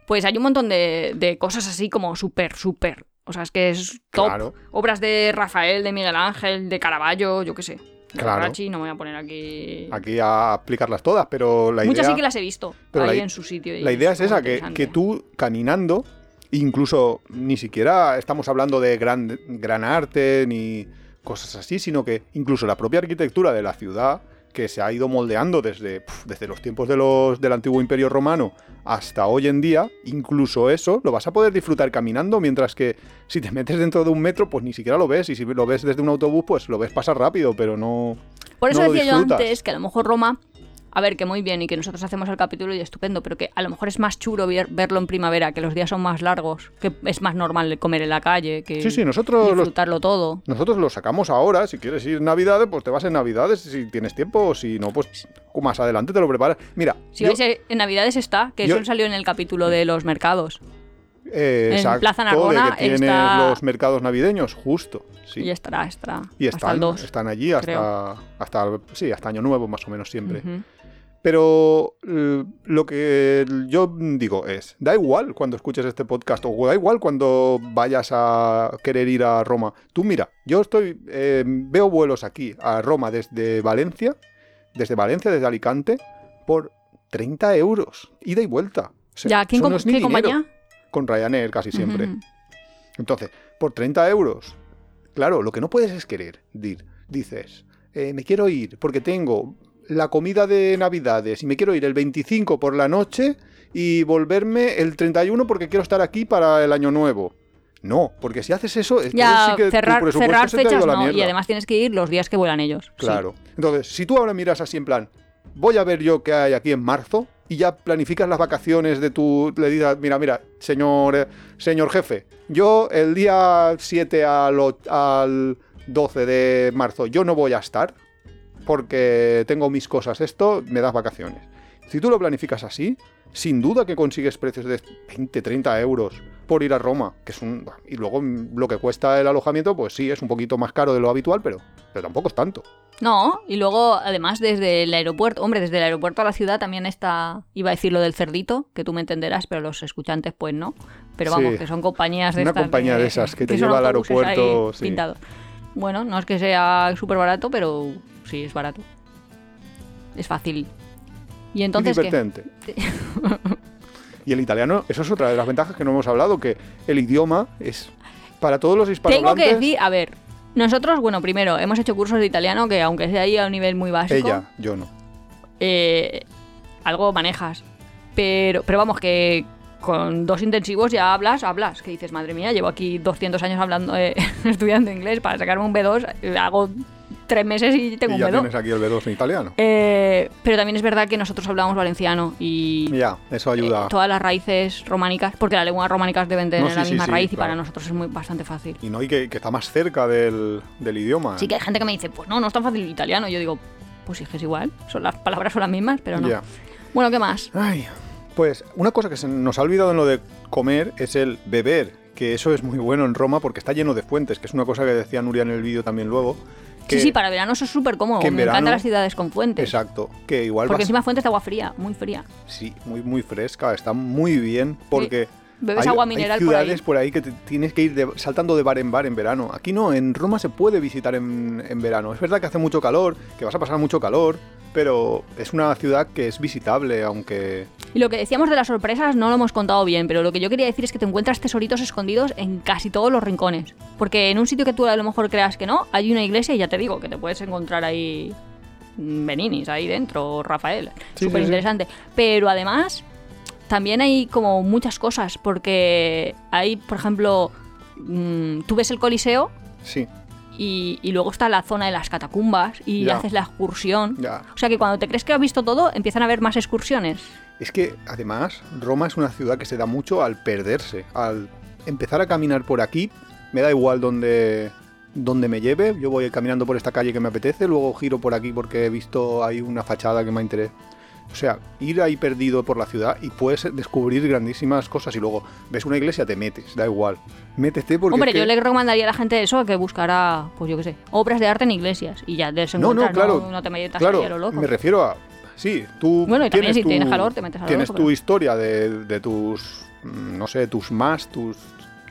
C: Pues hay un montón de, de cosas así como súper, súper. O sea, es que es top.
B: Claro.
C: Obras de Rafael, de Miguel Ángel, de Caravaggio, yo qué sé.
B: Claro.
C: No me voy a poner aquí.
B: Aquí a explicarlas todas, pero la
C: Muchas
B: idea...
C: sí que las he visto
B: pero
C: ahí
B: la
C: en su sitio.
B: La idea es
C: muy
B: esa, que, que tú caminando, incluso ni siquiera estamos hablando de gran, gran arte ni cosas así, sino que incluso la propia arquitectura de la ciudad, que se ha ido moldeando desde, desde los tiempos de los, del antiguo imperio romano hasta hoy en día, incluso eso lo vas a poder disfrutar caminando, mientras que si te metes dentro de un metro, pues ni siquiera lo ves, y si lo ves desde un autobús, pues lo ves pasar rápido, pero no...
C: Por eso
B: no
C: decía yo antes que a lo mejor Roma, a ver, que muy bien y que nosotros hacemos el capítulo y estupendo, pero que a lo mejor es más chulo ver- verlo en primavera, que los días son más largos, que es más normal comer en la calle, que
B: Sí, sí, nosotros los
C: todo.
B: Nosotros lo sacamos ahora, si quieres ir Navidades, pues te vas en Navidades, si tienes tiempo, o si no, pues más adelante te lo preparas. Mira,
C: Si
B: yo-
C: en Navidades está, que
B: yo-
C: eso salió en el capítulo de los mercados.
B: eh,
C: en
B: exacto,
C: Plaza
B: de
C: Narbona
B: que tiene
C: está-
B: los mercados navideños, justo, sí.
C: Y estará, estará.
B: Y
C: hasta el
B: están,
C: 2.
B: están allí hasta, hasta, sí, hasta Año Nuevo, más o menos siempre.
C: Ujú.
B: Pero eh, lo que yo digo es, da igual cuando escuches este podcast o da igual cuando vayas a querer ir a Roma. Tú mira, yo estoy eh, veo vuelos aquí a Roma desde Valencia, desde Valencia, desde Alicante, por 30 euros, ida y vuelta. O sea,
C: ¿Ya? ¿Quién
B: no
C: qué compañía?
B: Con Ryanair casi siempre. Entonces, por 30 euros, claro, lo que no puedes es querer. dir- Dices, eh, me quiero ir porque tengo la comida de Navidades y me quiero ir el 25 por la noche y volverme el 31 porque quiero estar aquí para el año nuevo. No, porque si haces eso, entonces
C: Ya,
B: sí que tu
C: cerrar,
B: presupuesto
C: cerrar fechas no, y además tienes que ir los días que vuelan ellos. sí.
B: Claro. Entonces, si tú ahora miras así en plan, voy a ver yo qué hay aquí en marzo, y ya planificas las vacaciones de tu... Le dices, mira, mira, señor, eh, señor jefe, yo el día 7 al, al 12 de marzo yo no voy a estar porque tengo mis cosas, esto, me das vacaciones. Si tú lo planificas así, sin duda que consigues precios de 20, 30 euros por ir a Roma, que es un... Y luego lo que cuesta el alojamiento, pues sí, es un poquito más caro de lo habitual, pero, pero tampoco es tanto.
C: No, y luego además desde el aeropuerto, hombre, desde el aeropuerto a la ciudad también está, iba a decir lo del cerdito, que tú me entenderás, pero los escuchantes pues no. Pero vamos,
B: Sí.
C: que son compañías de
B: Una
C: estas
B: compañía de esas que te lleva al aeropuerto, sí.
C: Bueno, no es que sea súper barato, pero sí es barato. Es fácil. Y entonces,
B: y
C: ¿qué?
B: divertente. y el italiano, eso es otra de las ventajas que no hemos hablado, que el idioma es para todos los
C: Tengo
B: hispanohablantes...
C: que decir, a ver, nosotros, bueno, primero, hemos hecho cursos de italiano que aunque sea ahí a un nivel muy básico,
B: Ella, yo no.
C: eh, algo manejas. Pero, pero vamos, que con dos intensivos ya hablas, hablas. Que dices, madre mía, llevo aquí 200 años hablando, eh, estudiando inglés para sacarme un B2, eh, hago tres meses y tengo
B: y
C: un
B: ya
C: B2.
B: tienes aquí el B2 en italiano.
C: Eh, pero también es verdad que nosotros hablamos valenciano y
B: Ya, eso ayuda.
C: eh, todas las raíces románicas, porque las lenguas románicas deben tener
B: sí,
C: la
B: sí,
C: misma
B: sí,
C: raíz y
B: claro.
C: para nosotros es muy bastante fácil.
B: Y no, y que, que está más cerca del, del idioma.
C: Sí que hay gente que me dice, pues no, no es tan fácil el italiano. Yo digo, pues sí, es que es igual, son las palabras son las mismas, pero no.
B: Ya.
C: Bueno, ¿qué más?
B: Ay, pues una cosa que se nos ha olvidado en lo de comer es el beber, que eso es muy bueno en Roma porque está lleno de fuentes, que es una cosa que decía Nuria en el vídeo también luego. Que,
C: sí, sí, para verano eso es súper cómodo.
B: que en
C: Me encantan
B: verano-
C: las ciudades con fuentes.
B: Exacto, que igual
C: Porque
B: vas-
C: encima fuentes de agua fría, muy fría.
B: Sí, muy, muy fresca, está muy bien porque...
C: Bebes
B: hay,
C: agua
B: hay
C: mineral por ahí.
B: ciudades por ahí, que te tienes que ir de- saltando de bar en bar en verano. Aquí no, en Roma se puede visitar en, en verano. Es verdad que hace mucho calor, que vas a pasar mucho calor, pero es una ciudad que es visitable, aunque...
C: Y lo que decíamos de las sorpresas no lo hemos contado bien, pero lo que yo quería decir es que te encuentras tesoritos escondidos en casi todos los rincones. Porque en un sitio que tú a lo mejor creas que no, hay una iglesia y ya te digo que te puedes encontrar ahí mm, Beninis ahí dentro, o Rafael.
B: Sí,
C: Súper
B: sí, sí.
C: interesante. Pero además, también hay como muchas cosas, porque hay, por ejemplo, mm, tú ves el Coliseo
B: Sí,
C: y, y luego está la zona de las catacumbas y
B: Ya.
C: haces la excursión.
B: ya.
C: O sea que cuando te crees que has visto todo, empiezan a haber más excursiones.
B: Es que además Roma es una ciudad que se da mucho al perderse, al empezar a caminar por aquí, me da igual donde, donde me lleve, yo voy caminando por esta calle que me apetece, luego giro por aquí porque he visto ahí una fachada que me interesa. O sea, ir ahí perdido por la ciudad y puedes descubrir grandísimas cosas y luego ves una iglesia, te metes, da igual. Métete porque...
C: Hombre,
B: es que-
C: yo le recomendaría a la gente eso, que buscara, pues yo qué sé, obras de arte en iglesias y ya de eso
B: No, no, claro.
C: no, te metas
B: claro,
C: a lo loco.
B: me refiero a... Sí, tú
C: Bueno, y también
B: tienes
C: si
B: tu,
C: tienes calor, te metes a lo
B: Tienes
C: loco,
B: tu
C: pero-
B: historia de, de tus, no sé, tus más, tus,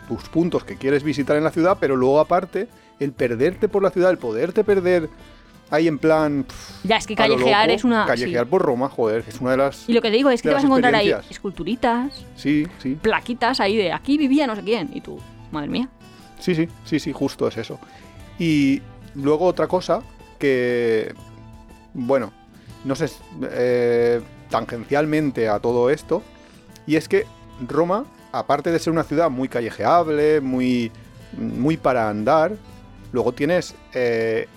B: tus puntos que quieres visitar en la ciudad, pero luego aparte, el perderte por la ciudad, el poderte perder ahí en plan... pff,
C: Ya, es que
B: lo
C: callejear es una...
B: Callejear
C: sí.
B: por Roma, joder, es una de las...
C: Y lo que te digo es que te vas a encontrar ahí esculturitas,
B: Sí, sí,
C: plaquitas ahí de aquí vivía no sé quién. Y tú, madre mía.
B: sí, sí, sí, sí, justo es eso. Y luego otra cosa que, bueno, no sé, eh, tangencialmente a todo esto, y es que Roma, aparte de ser una ciudad muy callejeable, muy, muy para andar, luego tienes eh,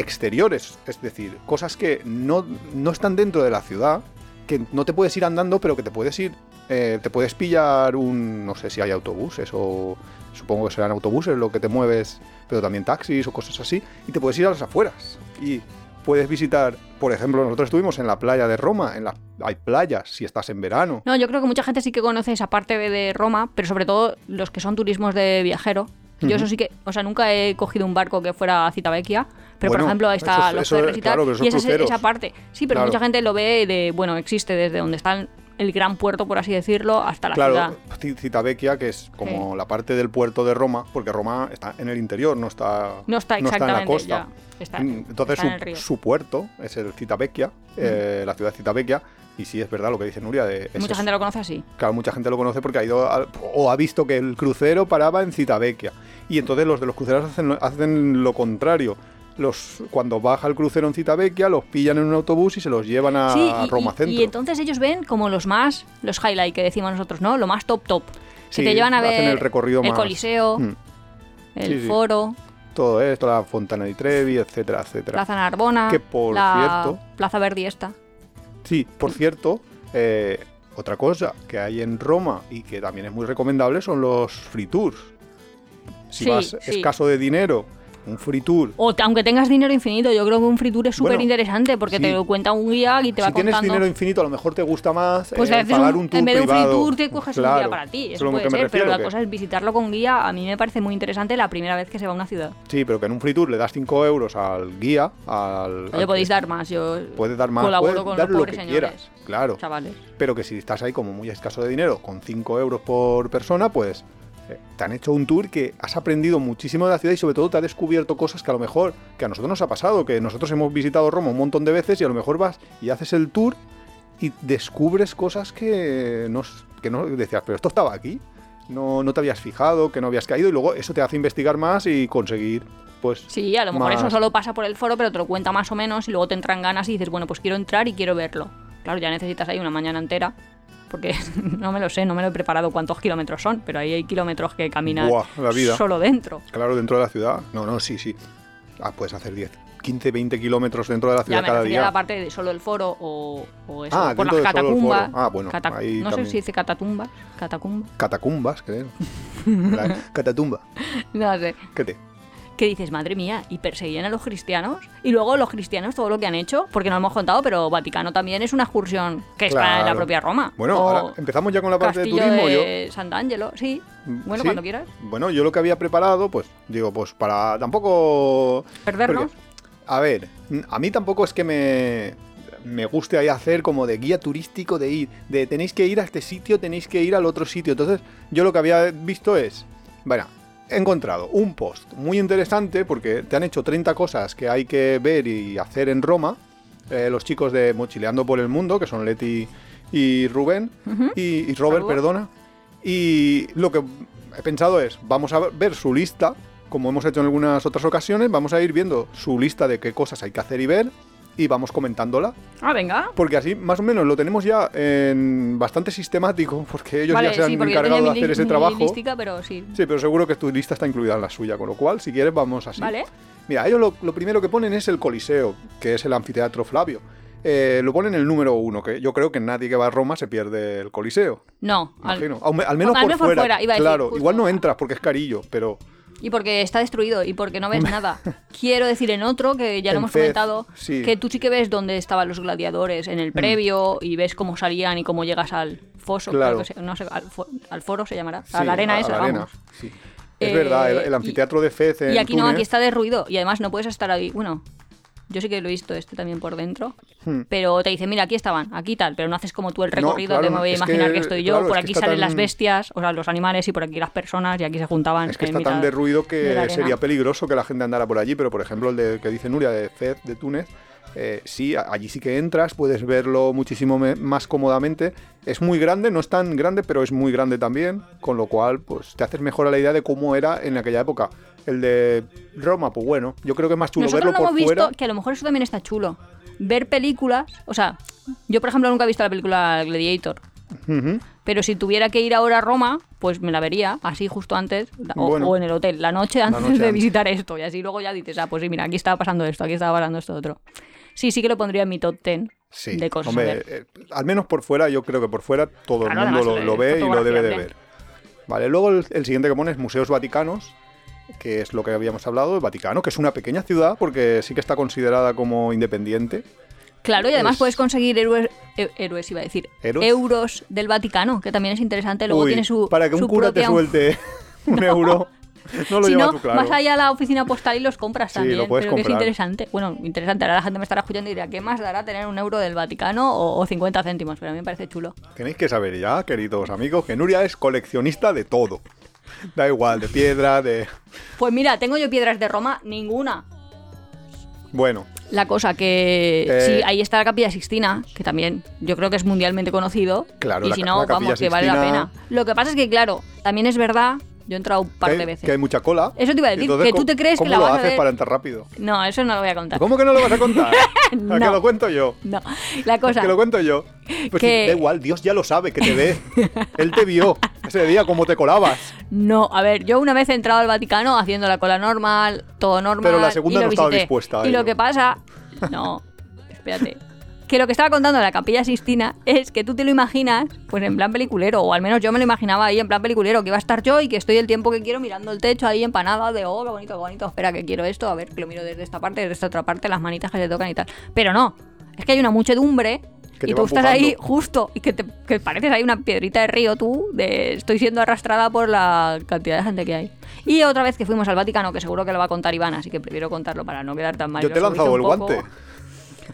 B: exteriores, es decir, cosas que no, no están dentro de la ciudad, que no te puedes ir andando, pero que te puedes ir, eh, te puedes pillar un, no sé si hay autobuses o supongo que serán autobuses lo que te mueves, pero también taxis o cosas así, y te puedes ir a las afueras y puedes visitar, por ejemplo, nosotros estuvimos en la playa de Roma, en la, hay playas si estás en verano.
C: No, yo creo que mucha gente sí que conoce esa parte de- de Roma, pero sobre todo los que son turismos de viajero. Yo eso sí que, o sea, nunca he cogido un barco que fuera a Citavecchia, pero
B: Bueno,
C: por ejemplo está
B: es-
C: los
B: eso
C: y
B: claro,
C: y
B: es
C: esa, esa parte. Sí, pero
B: Claro.
C: mucha gente lo ve de, bueno, existe desde donde está el gran puerto, por así decirlo, hasta la
B: Claro,
C: ciudad.
B: Ci- Citavecchia, que es como la parte del puerto de Roma, porque Roma está en el interior, no está,
C: No está
B: en la costa.
C: ya. Está,
B: Mm, Entonces
C: está
B: su, puerto es el Citavecchia, eh, la ciudad de Citavecchia, y sí es verdad lo que dice Nuria. De,
C: Mucha gente lo conoce así.
B: Claro, mucha gente lo conoce porque ha ido o ha visto que el crucero paraba en Citavecchia. Y entonces los de los cruceros hacen, lo- hacen lo contrario. Los, cuando baja el crucero en Citavecchia, los pillan en un autobús y se los llevan a
C: Sí, y,
B: Roma Centro.
C: y entonces ellos ven como los más, los highlight que decimos nosotros, ¿no? Lo más top top.
B: Sí,
C: que te llevan a
B: hacen
C: ver
B: el recorrido más-
C: Coliseo,
B: Mm,
C: el
B: sí.
C: foro,
B: todo esto, la Fontana di Trevi, etcétera, etcétera.
C: Plaza Narbona,
B: Que, por
C: la
B: cierto-
C: Plaza Verdi esta.
B: Sí, por cierto, Eh, otra cosa que hay en Roma y que también es muy recomendable son los free tours. Si
C: Sí,
B: vas
C: sí.
B: escaso de dinero, un free tour.
C: O aunque tengas dinero infinito, yo creo que un free tour es súper
B: Bueno,
C: interesante porque
B: sí.
C: te lo cuenta un guía y te va
B: si tienes
C: contando.
B: dinero infinito, a lo mejor te gusta más
C: Pues
B: eh, pagar
C: un-
B: un, tour
C: en vez de un free tour te coges un
B: Claro,
C: guía para ti.
B: es
C: Eso
B: lo
C: puede ser, pero la cosa es visitarlo con guía. A mí me parece muy interesante la primera vez que se va a una ciudad.
B: Sí, pero que en un free tour le das 5 euros al guía, al... Al
C: podéis dar más. Yo
B: Puedes dar más,
C: colaboro con
B: dar
C: los
B: lo que
C: señores,
B: quieras, claro.
C: chavales.
B: Pero que si estás ahí como muy escaso de dinero, con 5 euros por persona, pues te han hecho un tour que has aprendido muchísimo de la ciudad y sobre todo te ha descubierto cosas que a lo mejor, que a nosotros nos ha pasado, que nosotros hemos visitado Roma un montón de veces y a lo mejor vas y haces el tour y descubres cosas que no, que no decías, pero esto estaba aquí, no, no te habías fijado, que no habías caído y luego eso te hace investigar más y conseguir, pues...
C: Sí, a lo mejor
B: más-
C: eso solo pasa por el foro, pero te lo cuenta más o menos y luego te entran ganas y dices, bueno, pues quiero entrar y quiero verlo. Claro, ya necesitas ahí una mañana entera, porque no me lo sé, no me lo he preparado cuántos kilómetros son, pero ahí hay kilómetros que caminas
B: Buah, la vida.
C: solo dentro.
B: Claro, dentro de la ciudad. No, no, sí, sí. Ah, puedes hacer 10, 15, 20 kilómetros dentro de la
C: Ya
B: ciudad
C: me
B: cada día.
C: la parte de solo el foro o, o eso,
B: Ah,
C: por las catacumbas.
B: Ah, bueno, ahí
C: no sé si dice catatumbas, catacumba,
B: Catacumbas, creo. La catatumba.
C: no sé.
B: ¿Qué te?
C: Que dices, madre mía, y perseguían a los cristianos. Y luego los cristianos, todo lo que han hecho, porque no lo hemos contado, pero Vaticano también es una excursión que está en la
B: Claro.
C: propia Roma.
B: Bueno,
C: O
B: ahora empezamos ya con la parte de turismo. Yo,
C: de Sant'Angelo, sí. Bueno,
B: Sí.
C: cuando quieras.
B: bueno, yo lo que había preparado, pues, digo, pues para tampoco...
C: Perdernos.
B: porque, a ver, a mí tampoco es que me, me guste ahí hacer como de guía turístico de ir, de tenéis que ir a este sitio, tenéis que ir al otro sitio. Entonces, yo lo que había visto es, bueno, he encontrado un post muy interesante porque te han hecho 30 cosas que hay que ver y hacer en Roma. eh, los chicos de Mochileando por el Mundo, que son Leti y Rubén, y, y Robert, perdona. Y lo que he pensado es, vamos a ver su lista, como hemos hecho en algunas otras ocasiones, vamos a ir viendo su lista de qué cosas hay que hacer y ver y vamos comentándola,
C: Ah, venga.
B: porque así más o menos lo tenemos ya en bastante sistemático, porque ellos
C: vale,
B: ya se han
C: sí,
B: encargado de hacer ese trabajo.
C: pero sí.
B: Sí, pero seguro que tu lista está incluida en la suya, con lo cual, si quieres, vamos así.
C: Vale.
B: Mira, ellos lo, lo primero que ponen es el Coliseo, que es el anfiteatro Flavio. Eh, lo ponen el número uno, que yo creo que nadie que va a Roma se pierde el Coliseo.
C: No, al-
B: Imagino. Al, al menos
C: Al
B: por
C: menos por
B: fuera.
C: fuera, iba a decir,
B: claro,
C: justo.
B: igual no entras porque es carillo, pero
C: y porque está destruido y porque no ves nada. Quiero decir en otro, que ya lo
B: En
C: hemos
B: Fez,
C: comentado,
B: sí. Mm.
C: que tú sí que ves dónde estaban los gladiadores en el previo y ves cómo salían y cómo llegas al foso, creo
B: Claro.
C: que se- no sé, al, fo- al foro se llamará,
B: sí,
C: a la arena
B: a-
C: esa,
B: la
C: vamos.
B: arena, sí. Es
C: Eh,
B: verdad, el, el
C: y-
B: anfiteatro de Fez en
C: Y aquí no, aquí está derruido y además no puedes estar ahí. Bueno, yo sí que lo he visto este también por dentro.
B: Hmm.
C: Pero te dice, mira, aquí estaban, aquí tal, pero no haces como tú el
B: No,
C: recorrido
B: claro,
C: de me
B: no,
C: voy a imaginar
B: que-
C: que, estoy yo,
B: claro,
C: por aquí salen
B: tan-
C: las bestias, o sea, los animales y por aquí las personas y aquí se juntaban.
B: Es que
C: en
B: está tan
C: mitad
B: derruido
C: de
B: que sería peligroso que la gente andara por allí, pero por ejemplo el de que dice Nuria de Fez de Túnez, eh, sí, allí sí que entras, puedes verlo muchísimo más cómodamente. Es muy grande, no es tan grande, pero es muy grande también, con lo cual pues te haces mejor a la idea de cómo era en aquella época. El de Roma, pues bueno, yo creo que es más chulo
C: Nosotros
B: verlo
C: no
B: por
C: hemos
B: fuera.
C: visto, que a lo mejor eso también está chulo. Ver películas, o sea, yo por ejemplo nunca he visto la película Gladiator. Pero si tuviera que ir ahora a Roma, pues me la vería así justo antes, o,
B: Bueno.
C: o en el hotel, la noche antes
B: noche
C: de
B: antes.
C: visitar esto. Y así luego ya dices, ah, pues sí, mira, aquí estaba pasando esto, aquí estaba pasando esto otro. Sí, sí que lo pondría en mi top 10
B: Sí,
C: de cosas
B: hombre, eh, al menos por fuera, yo creo que por fuera todo
C: Claro,
B: el mundo lo, lo ve y lo debe de ver. Vale, luego el, el siguiente que pone es Museos Vaticanos, que es lo que habíamos hablado, el Vaticano, que es una pequeña ciudad porque sí que está considerada como independiente.
C: Claro, y además
B: es-
C: puedes conseguir héroes, he- héroes, iba a decir,
B: ¿Héroes?
C: euros del Vaticano, que también es interesante. Luego
B: Uy,
C: tiene su.
B: para que un cura te suelte un euro, no lo
C: si
B: lleva
C: no,
B: tú claro.
C: vas allá a la oficina postal y los compras
B: Sí,
C: también.
B: lo puedes
C: pero que es
B: comprar.
C: interesante. Bueno, interesante. Ahora la gente me estará escuchando y dirá, ¿qué más dará tener un euro del Vaticano o, o 50 céntimos? Pero a mí me parece chulo.
B: Tenéis que saber ya, queridos amigos, que Nuria es coleccionista de todo. Da igual, de piedra, de...
C: Pues mira, tengo yo piedras de Roma, ninguna.
B: Bueno,
C: La cosa que
B: Eh,
C: sí, ahí está la Capilla Sixtina, que también yo creo que es mundialmente conocido.
B: Claro,
C: y
B: la
C: si no,
B: la
C: vamos, que vale la pena. Lo que pasa es que, claro, también es verdad, yo he entrado un par de veces.
B: que hay mucha cola.
C: Eso te iba a decir,
B: Entonces,
C: que tú
B: ¿cómo-
C: te crees que
B: ¿cómo
C: la
B: lo
C: vas a
B: haces para entrar rápido?
C: No, eso no lo voy a contar.
B: ¿Cómo que no lo vas a contar? ¿A que
C: No.
B: lo cuento yo?
C: No, la cosa.
B: Que lo cuento yo. Pues
C: Que-
B: da igual, Dios ya lo sabe, que te ve. Él te vio ese día cómo te colabas.
C: No, a ver, yo una vez he entrado al Vaticano haciendo la cola normal, todo normal.
B: Pero la segunda no estaba dispuesta a
C: Y lo que pasa. No, espérate. Que lo que estaba contando de la Capilla Sistina es que tú te lo imaginas, pues en plan peliculero, o al menos yo me lo imaginaba ahí en plan peliculero, que iba a estar yo y que estoy el tiempo que quiero mirando el techo ahí empanada de, oh, qué bonito, qué bonito, espera que quiero esto, a ver, que lo miro desde esta parte, desde esta otra parte, las manitas que se tocan y tal. Pero no, es que hay una muchedumbre y tú estás ahí justo y que, te, que pareces ahí una piedrita de río tú, de estoy siendo arrastrada por la cantidad de gente que hay. Y otra vez que fuimos al Vaticano, que seguro que lo va a contar Iván, así que prefiero contarlo para no quedar tan mal.
B: Yo te he lanzado el guante.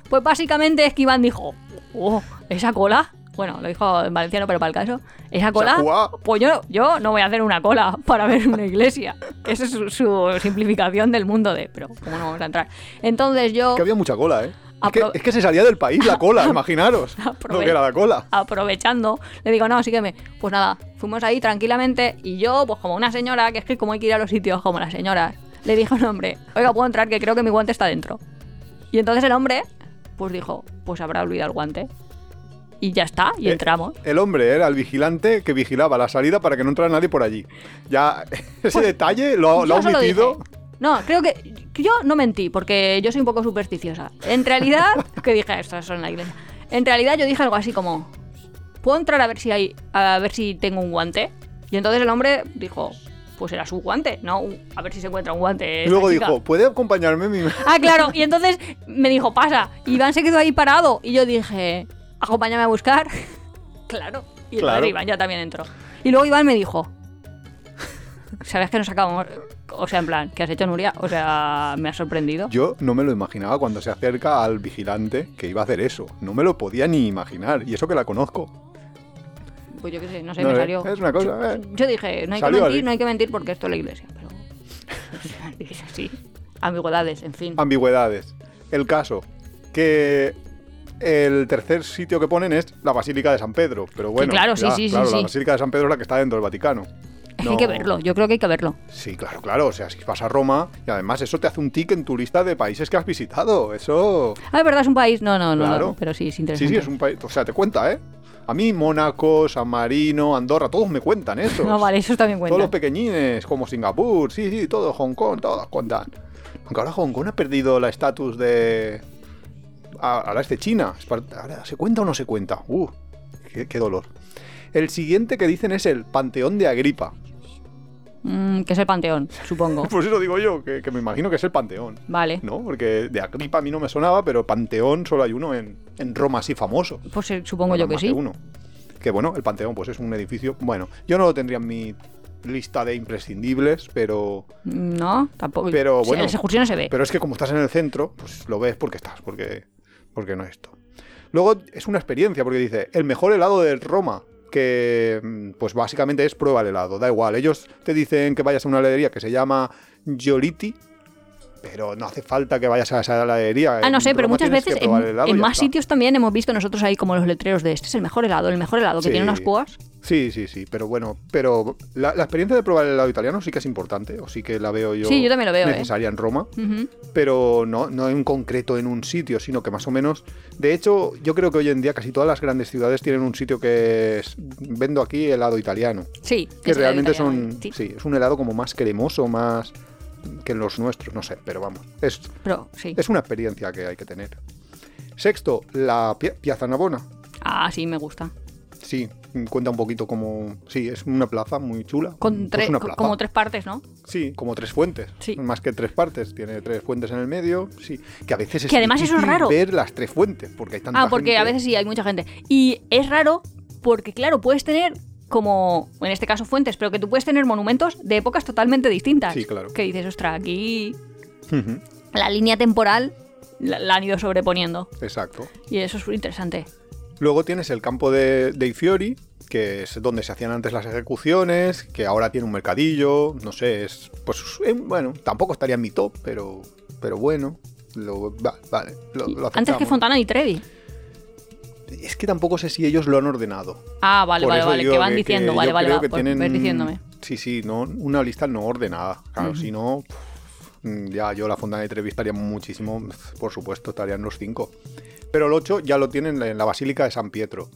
C: Pues básicamente es que Iván dijo, oh, esa cola, bueno, lo dijo en valenciano, pero para el caso, esa cola, pues yo, yo no voy a hacer una cola para ver una iglesia. Esa es su, su simplificación del mundo de, pero ¿cómo no vamos a entrar? Entonces yo,
B: Que había mucha cola, ¿eh? Es que,
C: Apro-
B: es que se salía del país la cola, imaginaros. Lo que era la cola.
C: aprovechando, le digo, no, sígueme. Pues nada, fuimos ahí tranquilamente y yo, pues como una señora, que es que como hay que ir a los sitios como las señoras, le dijo al hombre, oiga, ¿puedo entrar? Que creo que mi guante está dentro. Y entonces el hombre, pues dijo, pues habrá olvidado el guante. Y ya está, y
B: Eh,
C: entramos.
B: El hombre era el vigilante que vigilaba la salida para que no entrara nadie por allí. Ya, ese detalle lo, lo ha
C: Pues
B: omitido.
C: no, creo que, yo no mentí, porque yo soy un poco supersticiosa. En realidad, que dije, estas son la iglesia. En realidad yo dije algo así como, ¿puedo entrar a ver si hay, a ver si tengo un guante? Y entonces el hombre dijo, pues era su guante, ¿no? A ver si se encuentra un guante.
B: Luego
C: chica".
B: dijo, ¿puede acompañarme mi...
C: Ah, claro, y entonces me dijo, pasa. Iván se quedó ahí parado. Y yo dije, acompáñame a buscar. claro. Y
B: Claro.
C: Iván ya también entró. Y luego Iván me dijo, ¿sabes que nos acabamos? O sea, en plan, ¿qué has hecho, Nuria? O sea, me ha sorprendido.
B: Yo no me lo imaginaba cuando se acerca al vigilante que iba a hacer eso. No me lo podía ni imaginar. Y eso que la conozco.
C: Pues yo qué sé, no sé,
B: No,
C: me
B: eh,
C: salió.
B: es una cosa,
C: Yo,
B: eh.
C: yo dije, no hay que mentir,
B: así.
C: no hay que mentir porque esto es la iglesia. Pero. dije así. Ambigüedades, en fin.
B: Ambigüedades. El caso, que el tercer sitio que ponen es la Basílica de San Pedro. Pero bueno,
C: claro, sí,
B: ya,
C: sí, sí,
B: claro, la
C: sí.
B: Basílica de San Pedro es la que está dentro del Vaticano.
C: es que
B: No-
C: hay que verlo, yo creo que hay que verlo.
B: Sí, claro, claro. O sea, si vas a Roma, y además eso te hace un tic en tu lista de países que has visitado. Eso.
C: Ah, ¿es verdad? ¿Es un país? No, no, no,
B: Claro.
C: no, pero sí, es
B: Sí,
C: interesante.
B: sí, es un país. O sea, te cuenta, ¿eh? A mí, Mónaco, San Marino, Andorra, todos me cuentan eso.
C: No, vale, eso también
B: Todos
C: cuenta.
B: los pequeñines, como Singapur, sí, sí, todo, Hong Kong, todos cuentan. Aunque ahora Hong Kong ha perdido la estatus de. Ahora es de China. Ahora, ¿se cuenta o no se cuenta? Uh, qué, qué dolor. El siguiente que dicen es el Panteón de Agripa.
C: Mm, que es el Panteón, supongo.
B: Pues eso digo yo, que, que me imagino que es el Panteón.
C: Vale.
B: ¿No? Porque de Agripa a mí no me sonaba, pero Panteón solo hay uno en, en Roma así famoso.
C: Pues eh, supongo yo que sí.
B: uno. Que bueno, el Panteón pues es un edificio... Bueno, yo no lo tendría en mi lista de imprescindibles, pero...
C: No, tampoco.
B: Pero
C: Sí,
B: bueno,
C: excursión no se ve.
B: Pero es que como estás en el centro, pues lo ves porque estás, porque, porque no es esto. Luego es una experiencia, porque dice, el mejor helado de Roma, que pues básicamente es prueba el helado, da igual. Ellos te dicen que vayas a una heladería que se llama Gioliti, pero no hace falta que vayas a esa heladería.
C: Ah, no
B: En
C: sé, pero muchas veces en, más
B: está.
C: sitios también hemos visto nosotros ahí como los letreros de este es el mejor helado, el mejor helado que
B: Sí.
C: tiene unas púas.
B: Sí, sí, sí, pero bueno, pero la, la experiencia de probar el helado italiano sí que es importante, o sí que la veo yo,
C: Sí, yo también lo veo, ¿eh?
B: necesaria en Roma. Pero no, no en concreto en un sitio, sino que más o menos. De hecho, yo creo que hoy en día casi todas las grandes ciudades tienen un sitio que es. Vendo aquí helado italiano.
C: Sí.
B: Que realmente
C: italiano,
B: son.
C: Sí.
B: Sí, es un helado como más cremoso, más. Que en los nuestros, no sé, pero vamos. Es,
C: Pero sí.
B: es una experiencia que hay que tener. Sexto, la Pia- Piazza Navona.
C: Ah, sí, me gusta.
B: Sí, cuenta un poquito como. Sí, es una plaza muy chula.
C: Con tres, como tres partes, ¿no?
B: Sí, como tres fuentes.
C: Sí.
B: Más que tres partes. Tiene tres fuentes en el medio. Sí. Que a veces es
C: Que además eso es raro.
B: ver las tres fuentes. Porque hay tanta
C: Ah, porque a veces sí, hay mucha gente. Y es raro porque, claro, puedes tener como, en este caso, fuentes, pero que tú puedes tener monumentos de épocas totalmente distintas.
B: Sí, claro.
C: Que dices, ostras, aquí la línea temporal la, la han ido sobreponiendo.
B: Exacto.
C: Y eso es muy interesante.
B: Luego tienes el campo de, de Fiori, que es donde se hacían antes las ejecuciones, que ahora tiene un mercadillo. No sé, es. Pues eh, bueno, tampoco estaría en mi top, pero. Pero bueno. Lo, va- vale, lo,
C: Y
B: lo
C: antes que. Fontana y Trevi.
B: Es que tampoco sé si ellos lo han ordenado.
C: Ah, vale,
B: Por
C: vale, vale, que van
B: que-
C: diciendo,
B: que
C: vale, vale,
B: creo
C: va,
B: que
C: pues
B: tienen-
C: diciéndome.
B: Sí, sí, no, una lista no ordenada. Claro, si no, mm, ya yo la Fontana de Trevi estaría muchísimo, por supuesto, estarían los cinco. Pero el 8 ya lo tienen en la- Basílica de San Pietro.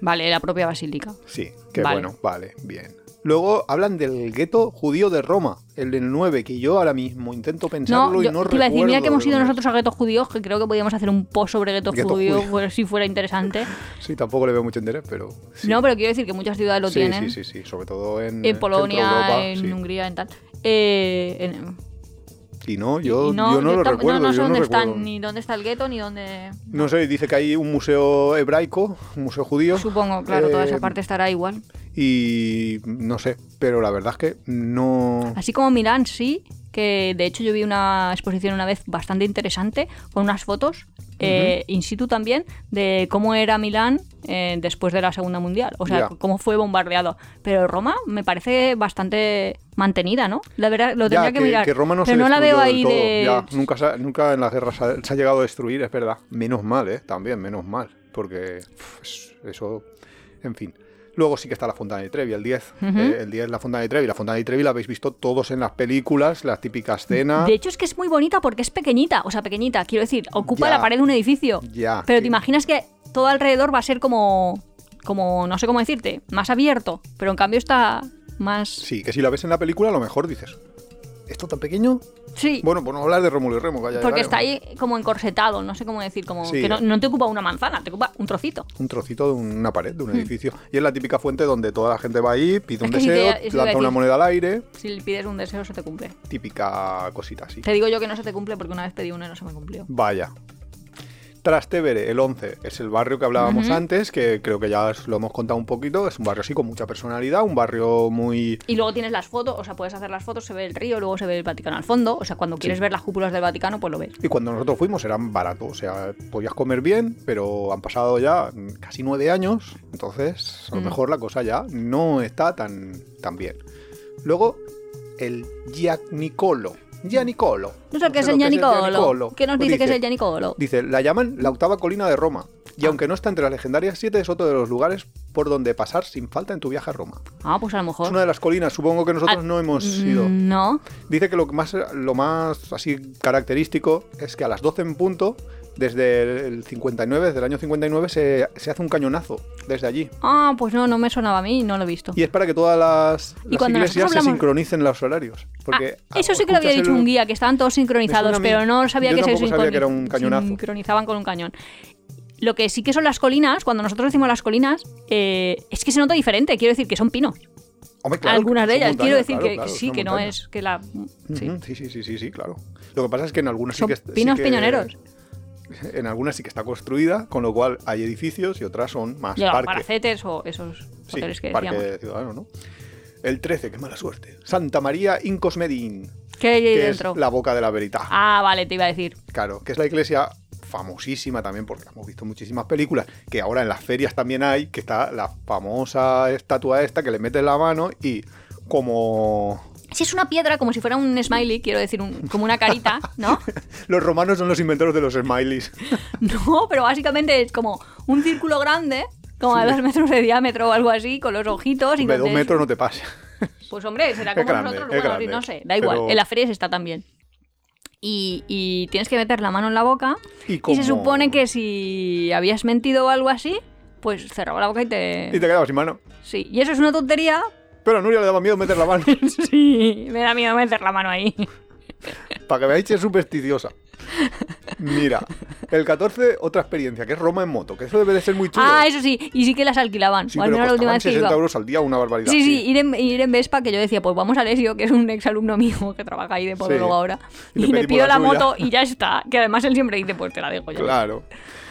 C: Vale, la propia basílica.
B: Sí,
C: Vale.
B: bueno, vale, bien. Luego hablan del gueto judío de Roma, el del 9, que yo ahora mismo intento pensarlo
C: No,
B: y
C: yo
B: no
C: a decir, mira
B: recuerdo
C: que hemos ido nosotros a guetos judíos, que creo que podíamos hacer un post sobre guetos
B: Gueto
C: judíos,
B: judío.
C: pues, si fuera interesante.
B: es. Sí, tampoco le veo mucho interés, pero... sí.
C: No, pero quiero decir que muchas ciudades lo
B: sí,
C: tienen.
B: Sí, sí, sí, sobre todo en,
C: En Polonia,
B: Europa,
C: en
B: sí.
C: Hungría, en tal. Eh, en-
B: Y no, yo,
C: y
B: yo no lo
C: tam-
B: recuerdo.
C: No, sé
B: yo
C: dónde
B: no
C: están,
B: recuerdo.
C: ni dónde está el gueto, ni dónde...
B: No sé, dice que hay un museo hebraico, un museo judío.
C: Supongo, claro, toda
B: eh,
C: esa parte estará igual.
B: Y no sé, pero la verdad es que no...
C: Así como Milán, sí, que de hecho yo vi una exposición una vez bastante interesante, con unas fotos, eh, in situ también, de cómo era Milán eh, después de la Segunda Mundial. O sea, cómo fue bombardeado. Pero Roma me parece bastante mantenida, ¿no? La verdad, lo tendría que, mirar.
B: Roma no
C: pero
B: se
C: no la veo ahí
B: todo.
C: de...
B: Ya, nunca, se ha- nunca en la guerra se ha, se ha llegado a destruir, es verdad. Menos mal, ¿eh? También, menos mal. Porque eso, en fin. Luego sí que está la Fontana de Trevi, el 10.
C: Ujú.
B: eh, el 10 la Fontana de Trevi. La Fontana de Trevi la habéis visto todos en las películas, la típica escena.
C: De hecho, es que es muy bonita porque es pequeñita. O sea, pequeñita, quiero decir, ocupa
B: Ya.
C: la pared de un edificio.
B: Ya.
C: Pero te imaginas que todo alrededor va a ser como. como. no sé cómo decirte, más abierto. Pero en cambio está más.
B: Sí, que si la ves en la película, a lo mejor dices. ¿Esto tan pequeño?
C: Sí.
B: Bueno, pues no hablar de Rómulo y Remo, que ya
C: porque está ahí como encorsetado, no sé cómo decir, como
B: Sí.
C: que no, no te ocupa una manzana, te ocupa un trocito.
B: Un trocito de una pared, de un edificio. Y es la típica fuente donde toda la gente va ahí, pide un.
C: Es que
B: deseo,
C: te a
B: lanza una moneda al aire.
C: Si le pides un deseo, se te cumple.
B: Típica cosita así.
C: Te digo yo que no se te cumple porque una vez pedí uno y no se me cumplió.
B: Vaya. Trastevere, el 11, es el barrio que hablábamos antes, que creo que ya os lo hemos contado un poquito. Es un barrio así con mucha personalidad, un barrio muy...
C: Y luego tienes las fotos, o sea, puedes hacer las fotos, se ve el río, luego se ve el Vaticano al fondo. O sea, cuando quieres ver las cúpulas del Vaticano, pues lo ves.
B: Y cuando nosotros fuimos eran baratos, o sea, podías comer bien, pero han pasado ya casi nueve años, entonces a lo
C: Mm.
B: mejor la cosa ya no está tan, tan bien. Luego, el Gianicolo. Gianicolo.
C: No sé qué es el Gianicolo. ¿Qué nos
B: Pues
C: dice que es el Gianicolo?
B: Dice, la llaman la octava colina de Roma. Y
C: Ah.
B: aunque no está entre las legendarias siete, es otro de los lugares por donde pasar sin falta en tu viaje a Roma.
C: Ah, pues a lo mejor.
B: Es una de las colinas, supongo que nosotros
C: Ah,
B: no hemos ido.
C: Mm, No.
B: Dice que lo más, lo más así característico es que a las 12 en punto, desde el 59, desde el año 59, se, se hace un cañonazo desde allí.
C: Ah, pues no, no me sonaba a mí, no lo he visto.
B: Y es para que todas las, las iglesias se sincronicen los horarios. Porque
C: Ah, eso sí que lo había dicho
B: el-
C: un guía, que estaban todos sincronizados, pero no sabía
B: Yo
C: que se
B: sabía que era un cañonazo.
C: sincronizaban con un cañón. Lo que sí que son las colinas, cuando nosotros decimos las colinas, eh, es que se nota diferente. Quiero decir que son pinos.
B: Hombre, claro,
C: Algunas de ellas. Quiero decir
B: claro,
C: que,
B: claro,
C: sí, que no es que la. Sí.
B: Sí, sí, sí, sí, sí, claro. Lo que pasa es que en algunas sí
C: Son
B: que... sí
C: pinos
B: que-
C: peñoneros.
B: En algunas sí que está construida, con lo cual hay edificios y otras son más parque.
C: paracetes o esos
B: Sí,
C: hoteles que
B: parque
C: decíamos.
B: ciudadano, ¿no? El 13, qué mala suerte. Santa María Incos Medin,
C: ¿Qué hay ahí
B: que
C: dentro?
B: es la boca de la verità.
C: Ah, vale, te iba a decir.
B: Claro, que es la iglesia famosísima también, porque la hemos visto muchísimas películas, que ahora en las ferias también hay, que está la famosa estatua esta que le metes la mano y como
C: Si es una piedra, como si fuera un smiley, quiero decir, un- como una carita, ¿no?
B: los romanos son los inventores de los smileys.
C: No, pero básicamente es como un círculo grande, como de dos metros de diámetro o algo así, con los ojitos y
B: De dos metros no te pase.
C: Pues hombre, será como
B: grande,
C: nosotros, bueno,
B: grande,
C: no sé, da igual,
B: pero-
C: en las ferias está también. Y, y tienes que meter la mano en la boca
B: Y,
C: y se supone que si habías mentido o algo así, pues cerraba la boca y te...
B: Y te quedabas sin mano.
C: Sí, y eso es una tontería.
B: Pero a Nuria le daba miedo meter la mano.
C: sí, me da miedo meter la mano ahí.
B: Para que veáis que es supersticiosa. Mira, el 14, otra experiencia, que es Roma en moto, que eso debe de ser muy chulo.
C: Ah, eso sí, y sí que las alquilaban.
B: sí,
C: o al
B: pero
C: menos la última vez que
B: 60
C: iba.
B: euros al día, una barbaridad.
C: Sí, sí, ir en, ir en Vespa, que yo decía, pues vamos a Lesio, que es un exalumno mío que trabaja ahí de podólogo
B: Sí.
C: ahora.
B: Y
C: Y,
B: pedimos
C: pido
B: la
C: moto y ya está. Que además él siempre dice, pues te la dejo yo.
B: Claro.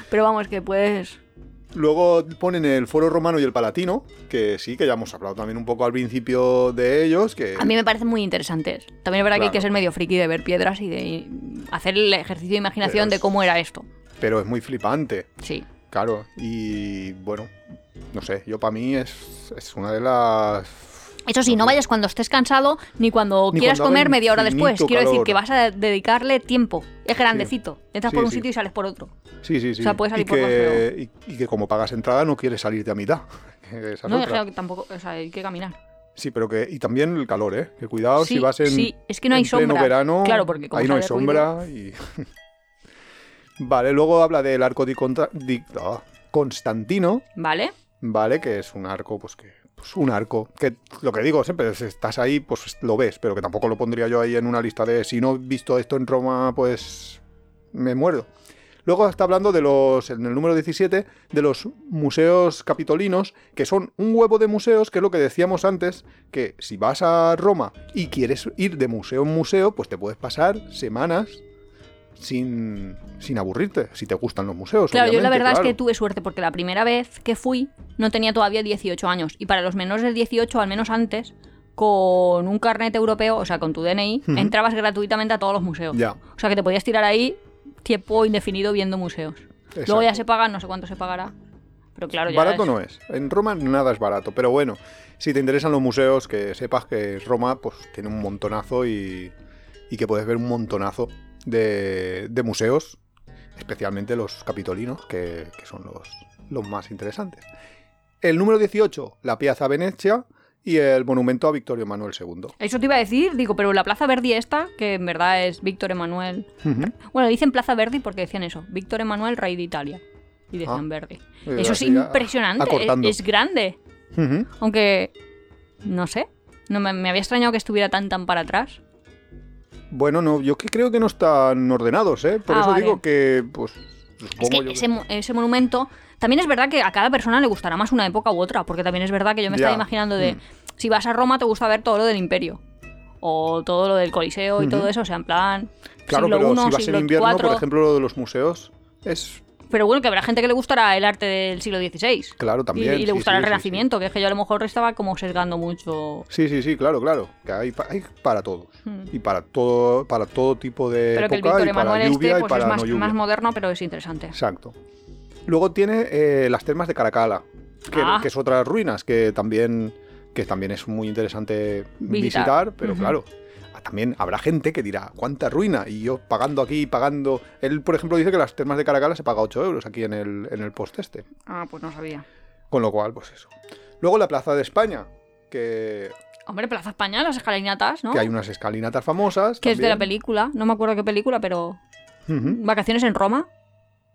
C: Pero vamos, que puedes.
B: Luego ponen el foro romano y el palatino, que sí, que ya hemos hablado también un poco al principio de ellos, que...
C: A mí me parecen muy interesantes. También es verdad que hay que ser medio friki de ver piedras y de hacer el ejercicio de imaginación de cómo era esto.
B: Pero es muy flipante,
C: Sí.
B: claro. Y bueno, no sé, yo para mí es, es una de las...
C: Eso sí, no vayas cuando estés cansado ni cuando
B: Ni
C: quieras
B: cuando
C: comer media hora después. Quiero decir que vas a dedicarle tiempo. Es grandecito. Entras
B: Sí,
C: por un
B: sí.
C: sitio y sales por otro.
B: Sí, sí, sí.
C: O sea, puede salir
B: y,
C: por
B: que, y, y que como pagas entrada no quieres salirte a mitad. esa es
C: No, que tampoco. O sea, hay que caminar.
B: Sí, pero que... Y también el calor, ¿eh? Que cuidado
C: Sí,
B: si vas en...
C: sí, es que no hay
B: en pleno verano,
C: Claro, porque como
B: ahí no hay sombra y... vale, luego habla del arco di- ah, Constantino,
C: ¿Vale?
B: ¿vale? Que es un arco, pues que. Pues un arco. Que lo que digo siempre, si estás ahí, pues lo ves, pero que tampoco lo pondría yo ahí en una lista de si no he visto esto en Roma, pues me muero. Luego está hablando de los, en el número 17, de los museos capitolinos, que son un huevo de museos, que es lo que decíamos antes, que si vas a Roma y quieres ir de museo en museo, pues te puedes pasar semanas sin, sin aburrirte, si te gustan los museos.
C: Claro, yo la verdad es que tuve suerte porque la primera vez que fui no tenía todavía 18 años. Y para los menores de 18, al menos antes, con un carnet europeo, o sea, con tu DNI, entrabas gratuitamente a todos los museos.
B: Ya.
C: O sea, que te podías tirar ahí tiempo indefinido viendo museos. Luego ya se pagan, no sé cuánto se pagará. Pero claro, ya
B: Barato
C: es-
B: no es. En Roma nada es barato. Pero bueno, si te interesan los museos, que sepas que Roma pues tiene un montonazo y, y que puedes ver un montonazo de, de museos, especialmente los capitolinos, que, que son los, los más interesantes. El número 18, la Piazza Venezia y el monumento a Victorio Manuel II.
C: Eso te iba a decir, digo, pero la Plaza Verdi esta, que en verdad es Víctor Emanuel. Bueno, dicen Plaza Verdi porque decían eso, Víctor Emanuel, rey de Italia. Y decían
B: Ah.
C: Verdi. Eso es impresionante, es,
B: acortando.
C: es grande. Aunque, no sé, no me, me había extrañado que estuviera tan tan para atrás.
B: Bueno, no, yo que creo que no están ordenados, ¿eh? Por
C: Ah,
B: eso
C: vale.
B: digo que, pues,
C: Es que
B: yo
C: ese, ese monumento, también es verdad que a cada persona le gustará más una época u otra, porque también es verdad que yo me estaba imaginando de,
B: Mm.
C: si vas a Roma te gusta ver todo lo del imperio, o todo lo del Coliseo y todo eso, o sea, en plan...
B: Claro,
C: siglo
B: pero si vas en invierno,
C: IV.
B: por ejemplo, lo de los museos es
C: Pero bueno, que habrá gente que le gustará el arte del siglo XVI.
B: Claro, también.
C: Y, le gustará
B: sí,
C: el
B: sí,
C: Renacimiento, que es que yo a lo mejor estaba como sesgando mucho.
B: Sí, sí, sí, claro, claro. Que hay, hay para todos.
C: Hmm.
B: Y para todo, para todo tipo de
C: Pero que el
B: época
C: Víctor Emanuel este pues es más,
B: no lluvia.
C: más moderno, pero es interesante.
B: Exacto. Luego tiene eh, las termas de Caracala, que,
C: Ah.
B: que es otras ruinas que también, que también es muy interesante
C: Visitar.
B: visitar, pero claro. También habrá gente que dirá, ¿cuánta ruina? Y yo pagando aquí, pagando... Él, por ejemplo, dice que las termas de Caracala se paga 8 euros aquí en el, en el post este.
C: Ah, pues no sabía.
B: Con lo cual, pues eso. Luego la Plaza de España, que,
C: Hombre, Plaza España, las escalinatas, ¿no?
B: que hay unas escalinatas famosas.
C: Que es de la película, no me acuerdo qué película, pero. Vacaciones en Roma,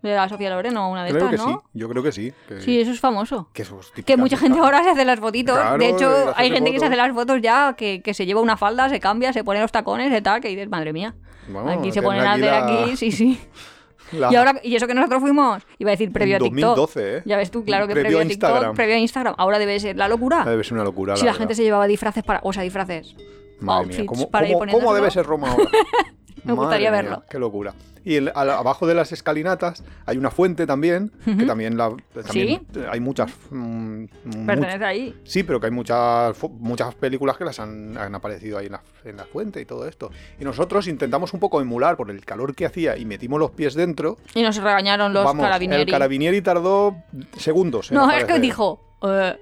C: de la Sofía Loren o una de
B: Creo
C: estas,
B: que sí,
C: ¿no?
B: yo creo que sí. Que,
C: Sí, eso es famoso.
B: que eso es
C: Que
B: típica
C: mucha gente ahora se hace las fotitos.
B: Claro,
C: de hecho, hay gente que se hace las fotos ya, que, que se lleva una falda, se cambia, se pone los tacones y tal, que dices, madre mía.
B: Bueno,
C: aquí se ponen a
B: aquí
C: hacer
B: la-
C: aquí, sí, sí.
B: la-
C: Y ahora, y eso que nosotros fuimos, iba a decir previo a TikTok.
B: 2012, ¿eh?
C: Ya ves tú, claro que
B: Previo
C: previo,
B: a
C: TikTok,
B: Instagram.
C: previo a Instagram. Ahora debe ser la locura.
B: Debe ser una locura.
C: si la, gente se llevaba disfraces para. O sea, disfraces.
B: Madre mía, ¿cómo,
C: para ir
B: cómo- cómo
C: poniéndoselo.
B: debe ser Roma ahora?
C: Me gustaría
B: Madre mía,
C: verlo.
B: qué locura. Y el- al- abajo de las escalinatas hay una fuente también, que también, la, también hay muchas... mm, much-
C: Pertenece ahí.
B: Sí, pero que hay muchas, muchas películas que las han, han aparecido ahí en la, en la fuente y todo esto. Y nosotros intentamos un poco emular por el calor que hacía y metimos los pies dentro.
C: Y nos regañaron los
B: Vamos,
C: carabinieri.
B: el carabinieri tardó segundos. en
C: No, es que dijo. eh,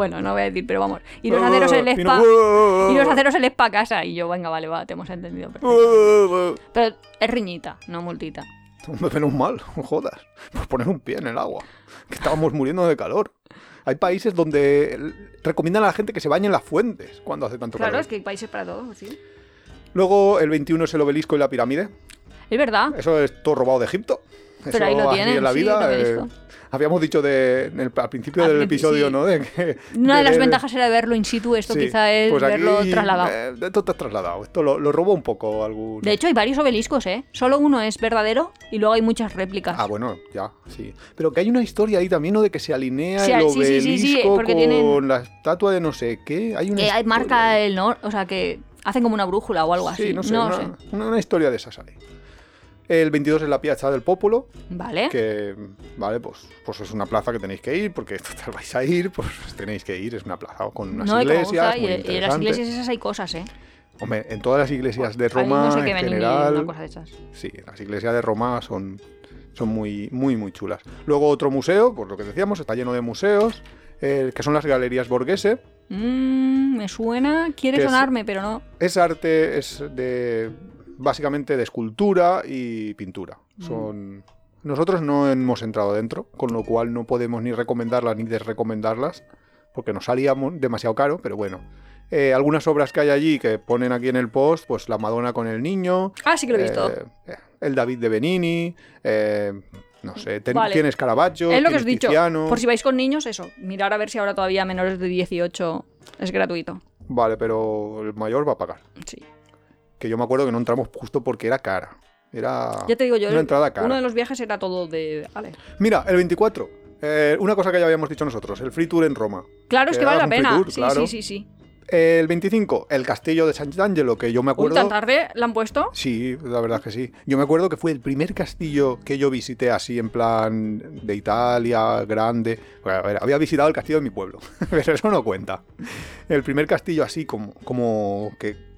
C: bueno, no voy a decir, pero vamos. Y los
B: Ah,
C: aceros el
B: y no-
C: spa. Y los aceros el spa casa. Y yo, venga, vale, va, te hemos entendido. perfecto. Pero es riñita, no multita.
B: Menos mal, no jodas. Pues poner un pie en el agua. Que estábamos muriendo de calor. Hay países donde recomiendan a la gente que se bañe en las fuentes cuando hace tanto
C: Claro,
B: calor.
C: es que hay países para todo, sí.
B: Luego el 21 es el obelisco y la pirámide.
C: Es verdad.
B: Eso es todo robado de Egipto.
C: Pero ahí lo tienen,
B: en la
C: sí,
B: vida. eh,
C: obelisco.
B: Habíamos dicho de, en el- al principio
C: Al
B: del episodio,
C: sí.
B: ¿no? De que,
C: Una de las
B: ver-
C: ventajas era verlo in situ, esto
B: Sí,
C: quizá es
B: pues aquí,
C: verlo trasladado.
B: eh, esto te has trasladado. Esto lo, lo robó un poco algún.
C: De hecho, hay varios obeliscos, ¿eh? Solo uno es verdadero y luego hay muchas réplicas.
B: Ah, bueno, ya, sí. Pero que hay una historia ahí también, ¿no? De que se alinea
C: Sí,
B: el obelisco con
C: tienen-
B: la estatua de no sé qué. Hay una
C: marca el norte, o sea, que hacen como una brújula o algo así.
B: Sí, no sé, una,
C: sé.
B: una- una historia de esas hay. El 22 es la Piazza del Popolo,
C: Vale.
B: que, vale, pues, pues es una plaza que tenéis que ir, porque total vais a ir, pues tenéis que ir, es una plaza con unas
C: no,
B: iglesias muy
C: y, y en las iglesias esas hay cosas, ¿eh?
B: Hombre, en todas las iglesias de Roma,
C: no se
B: en general,
C: una cosa de esas.
B: Sí, las iglesias de Roma son, son muy, muy, muy chulas. Luego otro museo, pues lo que decíamos, está lleno de museos, eh, que son las galerías Borghese.
C: Mm, me suena, quiere
B: es-
C: sonarme, pero no.
B: Es arte, es de básicamente de escultura y pintura.
C: Mm.
B: Son nosotros no hemos entrado dentro, con lo cual no podemos ni recomendarlas ni desrecomendarlas, porque nos salía mu- demasiado caro, pero bueno. Eh, algunas obras que hay allí que ponen aquí en el post, pues la Madonna con el niño,
C: Ah, sí que lo he visto.
B: eh, el David de Benini, eh, No sé, ten-
C: Vale.
B: tienes Caravaggio,
C: es lo que os he dicho.
B: Tiziano.
C: Por si vais con niños, eso. Mirar a ver si ahora todavía menores de 18 es gratuito.
B: Vale, pero el mayor va a pagar.
C: Sí.
B: Que yo me acuerdo que no entramos justo porque era cara. Era
C: Ya te digo yo,
B: una entrada cara.
C: uno de los viajes era todo de... Vale.
B: Mira, el 24. eh, una cosa que ya habíamos dicho nosotros, el free tour en Roma.
C: Claro, es
B: Que
C: que vale la pena.
B: tour,
C: sí,
B: claro.
C: sí, sí, sí.
B: El 25, el castillo de Sant'Angelo, que yo me acuerdo...
C: tan tarde la han puesto.
B: Sí, la verdad que sí. Yo me acuerdo que fue el primer castillo que yo visité así en plan de Italia, grande. Bueno, a ver, había visitado el castillo de mi pueblo, pero eso no cuenta. El primer castillo así como, como que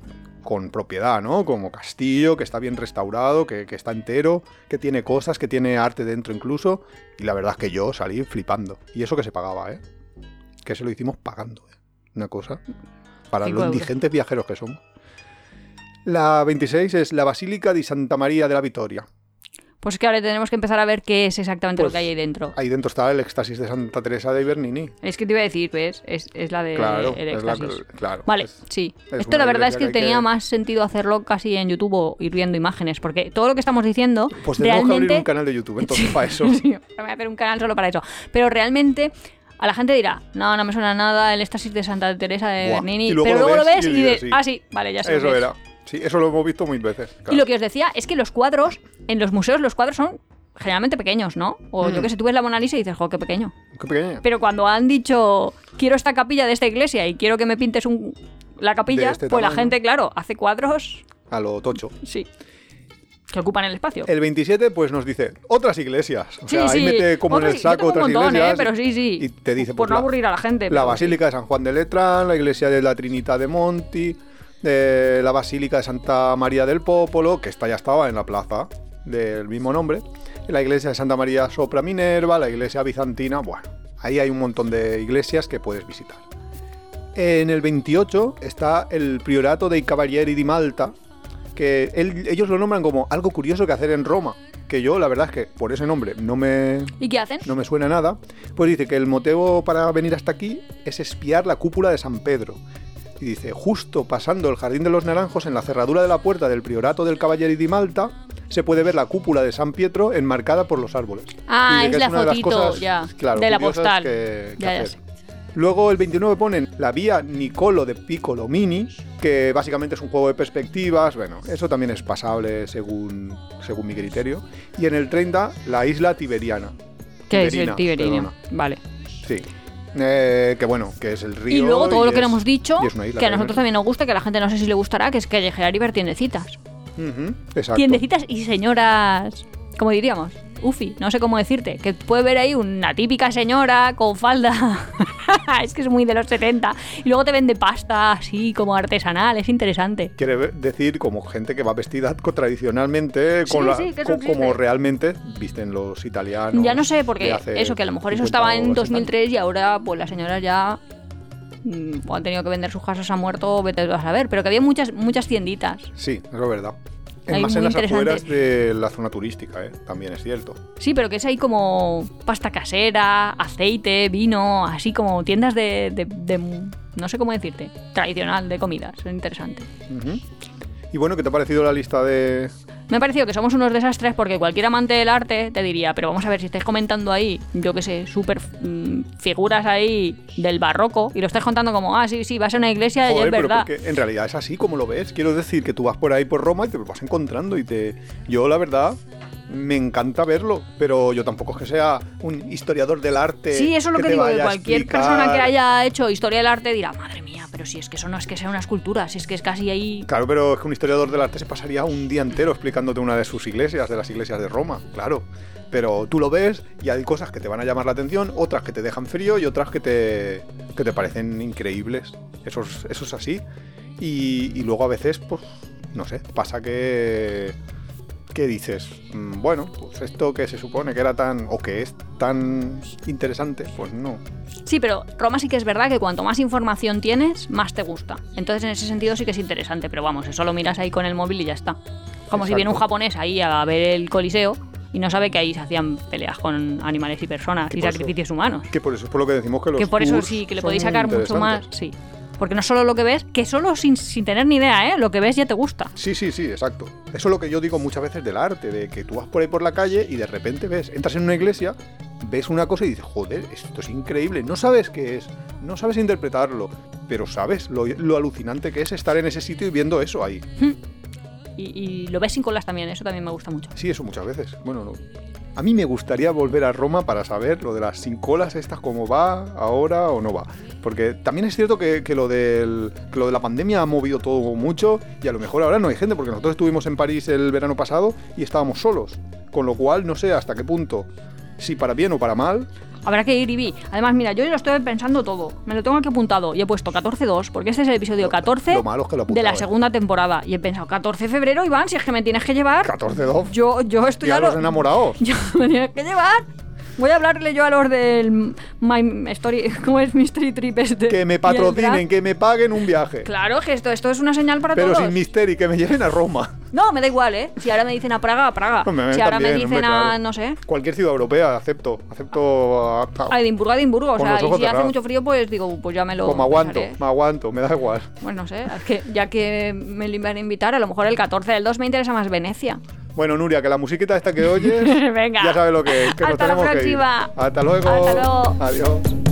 B: con propiedad, ¿no? Como castillo, que está bien restaurado, que, que está entero, que tiene cosas, que tiene arte dentro incluso. Y la verdad es que yo salí flipando. Y eso que se pagaba, ¿eh? Que se lo hicimos pagando, ¿eh? Una cosa. Para los indigentes viajeros que somos. La 26 es la Basílica di Santa María de la Victoria.
C: Pues es que ahora tenemos que empezar a ver qué es exactamente
B: Pues-
C: lo que hay ahí dentro.
B: Ahí dentro está el éxtasis de Santa Teresa de Bernini.
C: Es que te iba a decir, ¿ves? Es, es la de
B: Claro,
C: el
B: la que- claro.
C: Vale,
B: es-
C: sí.
B: es
C: Esto la verdad es que
B: que
C: tenía
B: que-
C: más sentido hacerlo casi en YouTube o ir viendo imágenes, porque todo lo que estamos diciendo
B: Pues tenemos que
C: realmente...
B: abrir un canal de YouTube, entonces para eso.
C: Sí, voy a hacer un canal solo para eso. Pero realmente a la gente dirá, no, no me suena nada el éxtasis de Santa Teresa de
B: Buah,
C: Bernini.
B: luego
C: pero
B: lo
C: luego lo
B: ves
C: ves
B: y
C: y,
B: dices, sí.
C: ah, sí, vale, ya sé
B: Eso
C: que es".
B: era. Sí, eso lo hemos visto mil veces. claro.
C: Y lo que os decía es que los cuadros, en los museos los cuadros son generalmente pequeños, ¿no? O yo
B: Mm.
C: que sé, tú ves la Mona Lisa y dices, jo, qué pequeño.
B: Qué pequeña.
C: Pero cuando han dicho, quiero esta capilla de esta iglesia y quiero que me pintes un, la capilla,
B: este
C: pues la gente, claro, hace cuadros,
B: A lo tocho.
C: sí, que ocupan el espacio.
B: El 27, pues nos dice otras iglesias. O
C: Sí,
B: sea, ahí
C: sí.
B: mete como en el saco otras
C: montón,
B: iglesias.
C: ¿eh? Pero sí, sí.
B: Y te dice,
C: Por
B: pues,
C: no
B: la-
C: aburrir a la gente.
B: La Basílica de San Juan de Letrán, la iglesia de la Trinidad de Monti, de la Basílica de Santa María del Popolo, que esta ya estaba en la plaza del mismo nombre, la iglesia de Santa María Sopra Minerva, la iglesia bizantina, bueno, ahí hay un montón de iglesias que puedes visitar. En el 28 está el Priorato dei Cavalieri di Malta, que él- ellos lo nombran como algo curioso que hacer en Roma, que yo la verdad es que por ese nombre no me,
C: ¿Y qué hacen?
B: no me suena nada, pues dice que el motivo para venir hasta aquí es espiar la cúpula de San Pedro. Y dice, justo pasando el Jardín de los Naranjos, en la cerradura de la puerta del Priorato del Cavalieri di Malta, se puede ver la cúpula de San Pietro enmarcada por los árboles.
C: Ah, es la
B: una de las
C: fotito,
B: cosas,
C: ya,
B: claro,
C: de la postal.
B: que- que
C: Ya, ya
B: hacer.
C: sé.
B: Luego el 29 ponen la vía Nicolo de Piccolo Mini, que básicamente es un juego de perspectivas. Bueno, eso también es pasable según, según mi criterio. Y en el 30, la isla Tiberiana.
C: ¿Qué es el
B: Tiberina, perdona.
C: Vale.
B: Sí. Eh, que bueno, que es el río.
C: Y luego todo lo que
B: es-
C: hemos dicho, que a nosotros también nos gusta, que a la gente no sé si le gustará, que es callejear y ver tiendecitas.
B: Ujú, exacto.
C: Tiendecitas y señoras, como diríamos, ufi, no sé cómo decirte, que puede ver ahí una típica señora con falda, es que es muy de los 70, y luego te vende pasta así como artesanal, es interesante.
B: Quiere decir como gente que va vestida tradicionalmente, con
C: Sí,
B: la-
C: sí,
B: co- como realmente visten los italianos.
C: ya no sé, porque eso, que a lo mejor eso
B: 50
C: estaba en
B: 60
C: 2003 y ahora pues las señoras ya mm, han tenido que vender sus casas a muerto, vete a saber, pero que había muchas, muchas tienditas.
B: Sí, eso es verdad. Es
C: Hay
B: más en las afueras de la zona turística, ¿eh? también es cierto.
C: Sí, pero que es ahí como pasta casera, aceite, vino, así como tiendas de, de- de- no sé cómo decirte, tradicional de comidas. Es interesante.
B: Ujú. Y bueno, ¿qué te ha parecido la lista de...?
C: Me ha parecido que somos unos desastres porque cualquier amante del arte te diría, pero vamos a ver si estáis comentando ahí, yo qué sé, súper mm, figuras ahí del barroco y lo estáis contando como, ah, sí, sí, va a ser una iglesia y es
B: pero
C: verdad.
B: porque en realidad es así como lo ves. Quiero decir que tú vas por ahí por Roma y te lo vas encontrando y te... Yo, la verdad, me encanta verlo, pero yo tampoco es que sea un historiador del arte.
C: Sí, eso es lo que, digo, que cualquier
B: explicar-
C: persona que haya hecho historia del arte dirá, madre mía, pero si es que eso no es que sea una escultura, si es que es casi ahí...
B: Claro, pero es que un historiador del arte se pasaría un día entero explicándote una de sus iglesias, de las iglesias de Roma, claro. Pero tú lo ves y hay cosas que te van a llamar la atención, otras que te dejan frío y otras que te, que te parecen increíbles. Eso es, así. Y luego a veces, pues, no sé, pasa que, que dices, "Mm, bueno, pues esto que se supone que era tan, o que es tan interesante, pues no.
C: Sí, pero Roma sí que es verdad que cuanto más información tienes, más te gusta. Entonces, en ese sentido sí que es interesante, pero vamos, eso lo miras ahí con el móvil y ya está. Como si viene un japonés ahí a ver el coliseo y no sabe que ahí se hacían peleas con animales y personas
B: Que
C: y
B: eso-
C: sacrificios humanos.
B: Que por eso es por lo que decimos que los
C: Que por eso sí, que le podéis sacar mucho más, sí. Porque no solo lo que ves, que solo sin, sin tener ni idea, ¿eh? Lo que ves ya te gusta.
B: Sí, sí, sí, exacto. Eso es lo que yo digo muchas veces del arte, de que tú vas por ahí por la calle y de repente ves, entras en una iglesia, ves una cosa y dices, joder, esto es increíble. No sabes qué es, no sabes interpretarlo, pero sabes lo, lo alucinante que es estar en ese sitio y viendo eso ahí.
C: Y, y lo ves sin colas también, eso también me gusta mucho.
B: Sí, eso muchas veces. Bueno, no. A mí me gustaría volver a Roma para saber lo de las sin colas estas, cómo va ahora o no va. Porque también es cierto que, que lo del, que lo de la pandemia ha movido todo mucho y a lo mejor ahora no hay gente, porque nosotros estuvimos en París el verano pasado y estábamos solos. Con lo cual no sé hasta qué punto, si para bien o para mal,
C: Habrá que ir y vi. Además, mira, yo lo estoy pensando todo. Me lo tengo aquí apuntado y he puesto 14-2, porque este es el episodio 14
B: lo malo es que lo he
C: de la
B: ¿eh?
C: segunda temporada. Y he pensado, 14 de febrero, Iván, si es que me tienes que llevar.
B: 14 2.
C: Yo, yo estoy
B: y a los
C: lo-
B: enamorados.
C: Yo me tienes que llevar. Voy a hablarle yo a los del My Story, ¿cómo es Mystery Trip este?
B: Que me patrocinen, que me paguen un viaje.
C: Claro, que esto, esto es una señal para
B: Pero
C: todos.
B: sin misterio, que me lleven a Roma.
C: No, me da igual, ¿eh? Si ahora me dicen a Praga, a Praga.
B: Hombre,
C: si ahora me dicen
B: hombre,
C: a, no sé,
B: Cualquier ciudad europea, acepto. Acepto a, a-
C: a Edimburgo, a Edimburgo. O sea, y si hace mucho frío, pues digo, pues ya me lo.
B: Pues me aguanto, me aguanto, me da igual.
C: Bueno, no sé, es que ya que me iban a invitar, a lo mejor el 14 del 2 me interesa más Venecia.
B: Bueno, Nuria, que la musiquita esta que oyes,
C: Venga.
B: ya sabes lo que es, que nos
C: Hasta la
B: que ir. Hasta luego.
C: Hasta luego.
B: Adiós.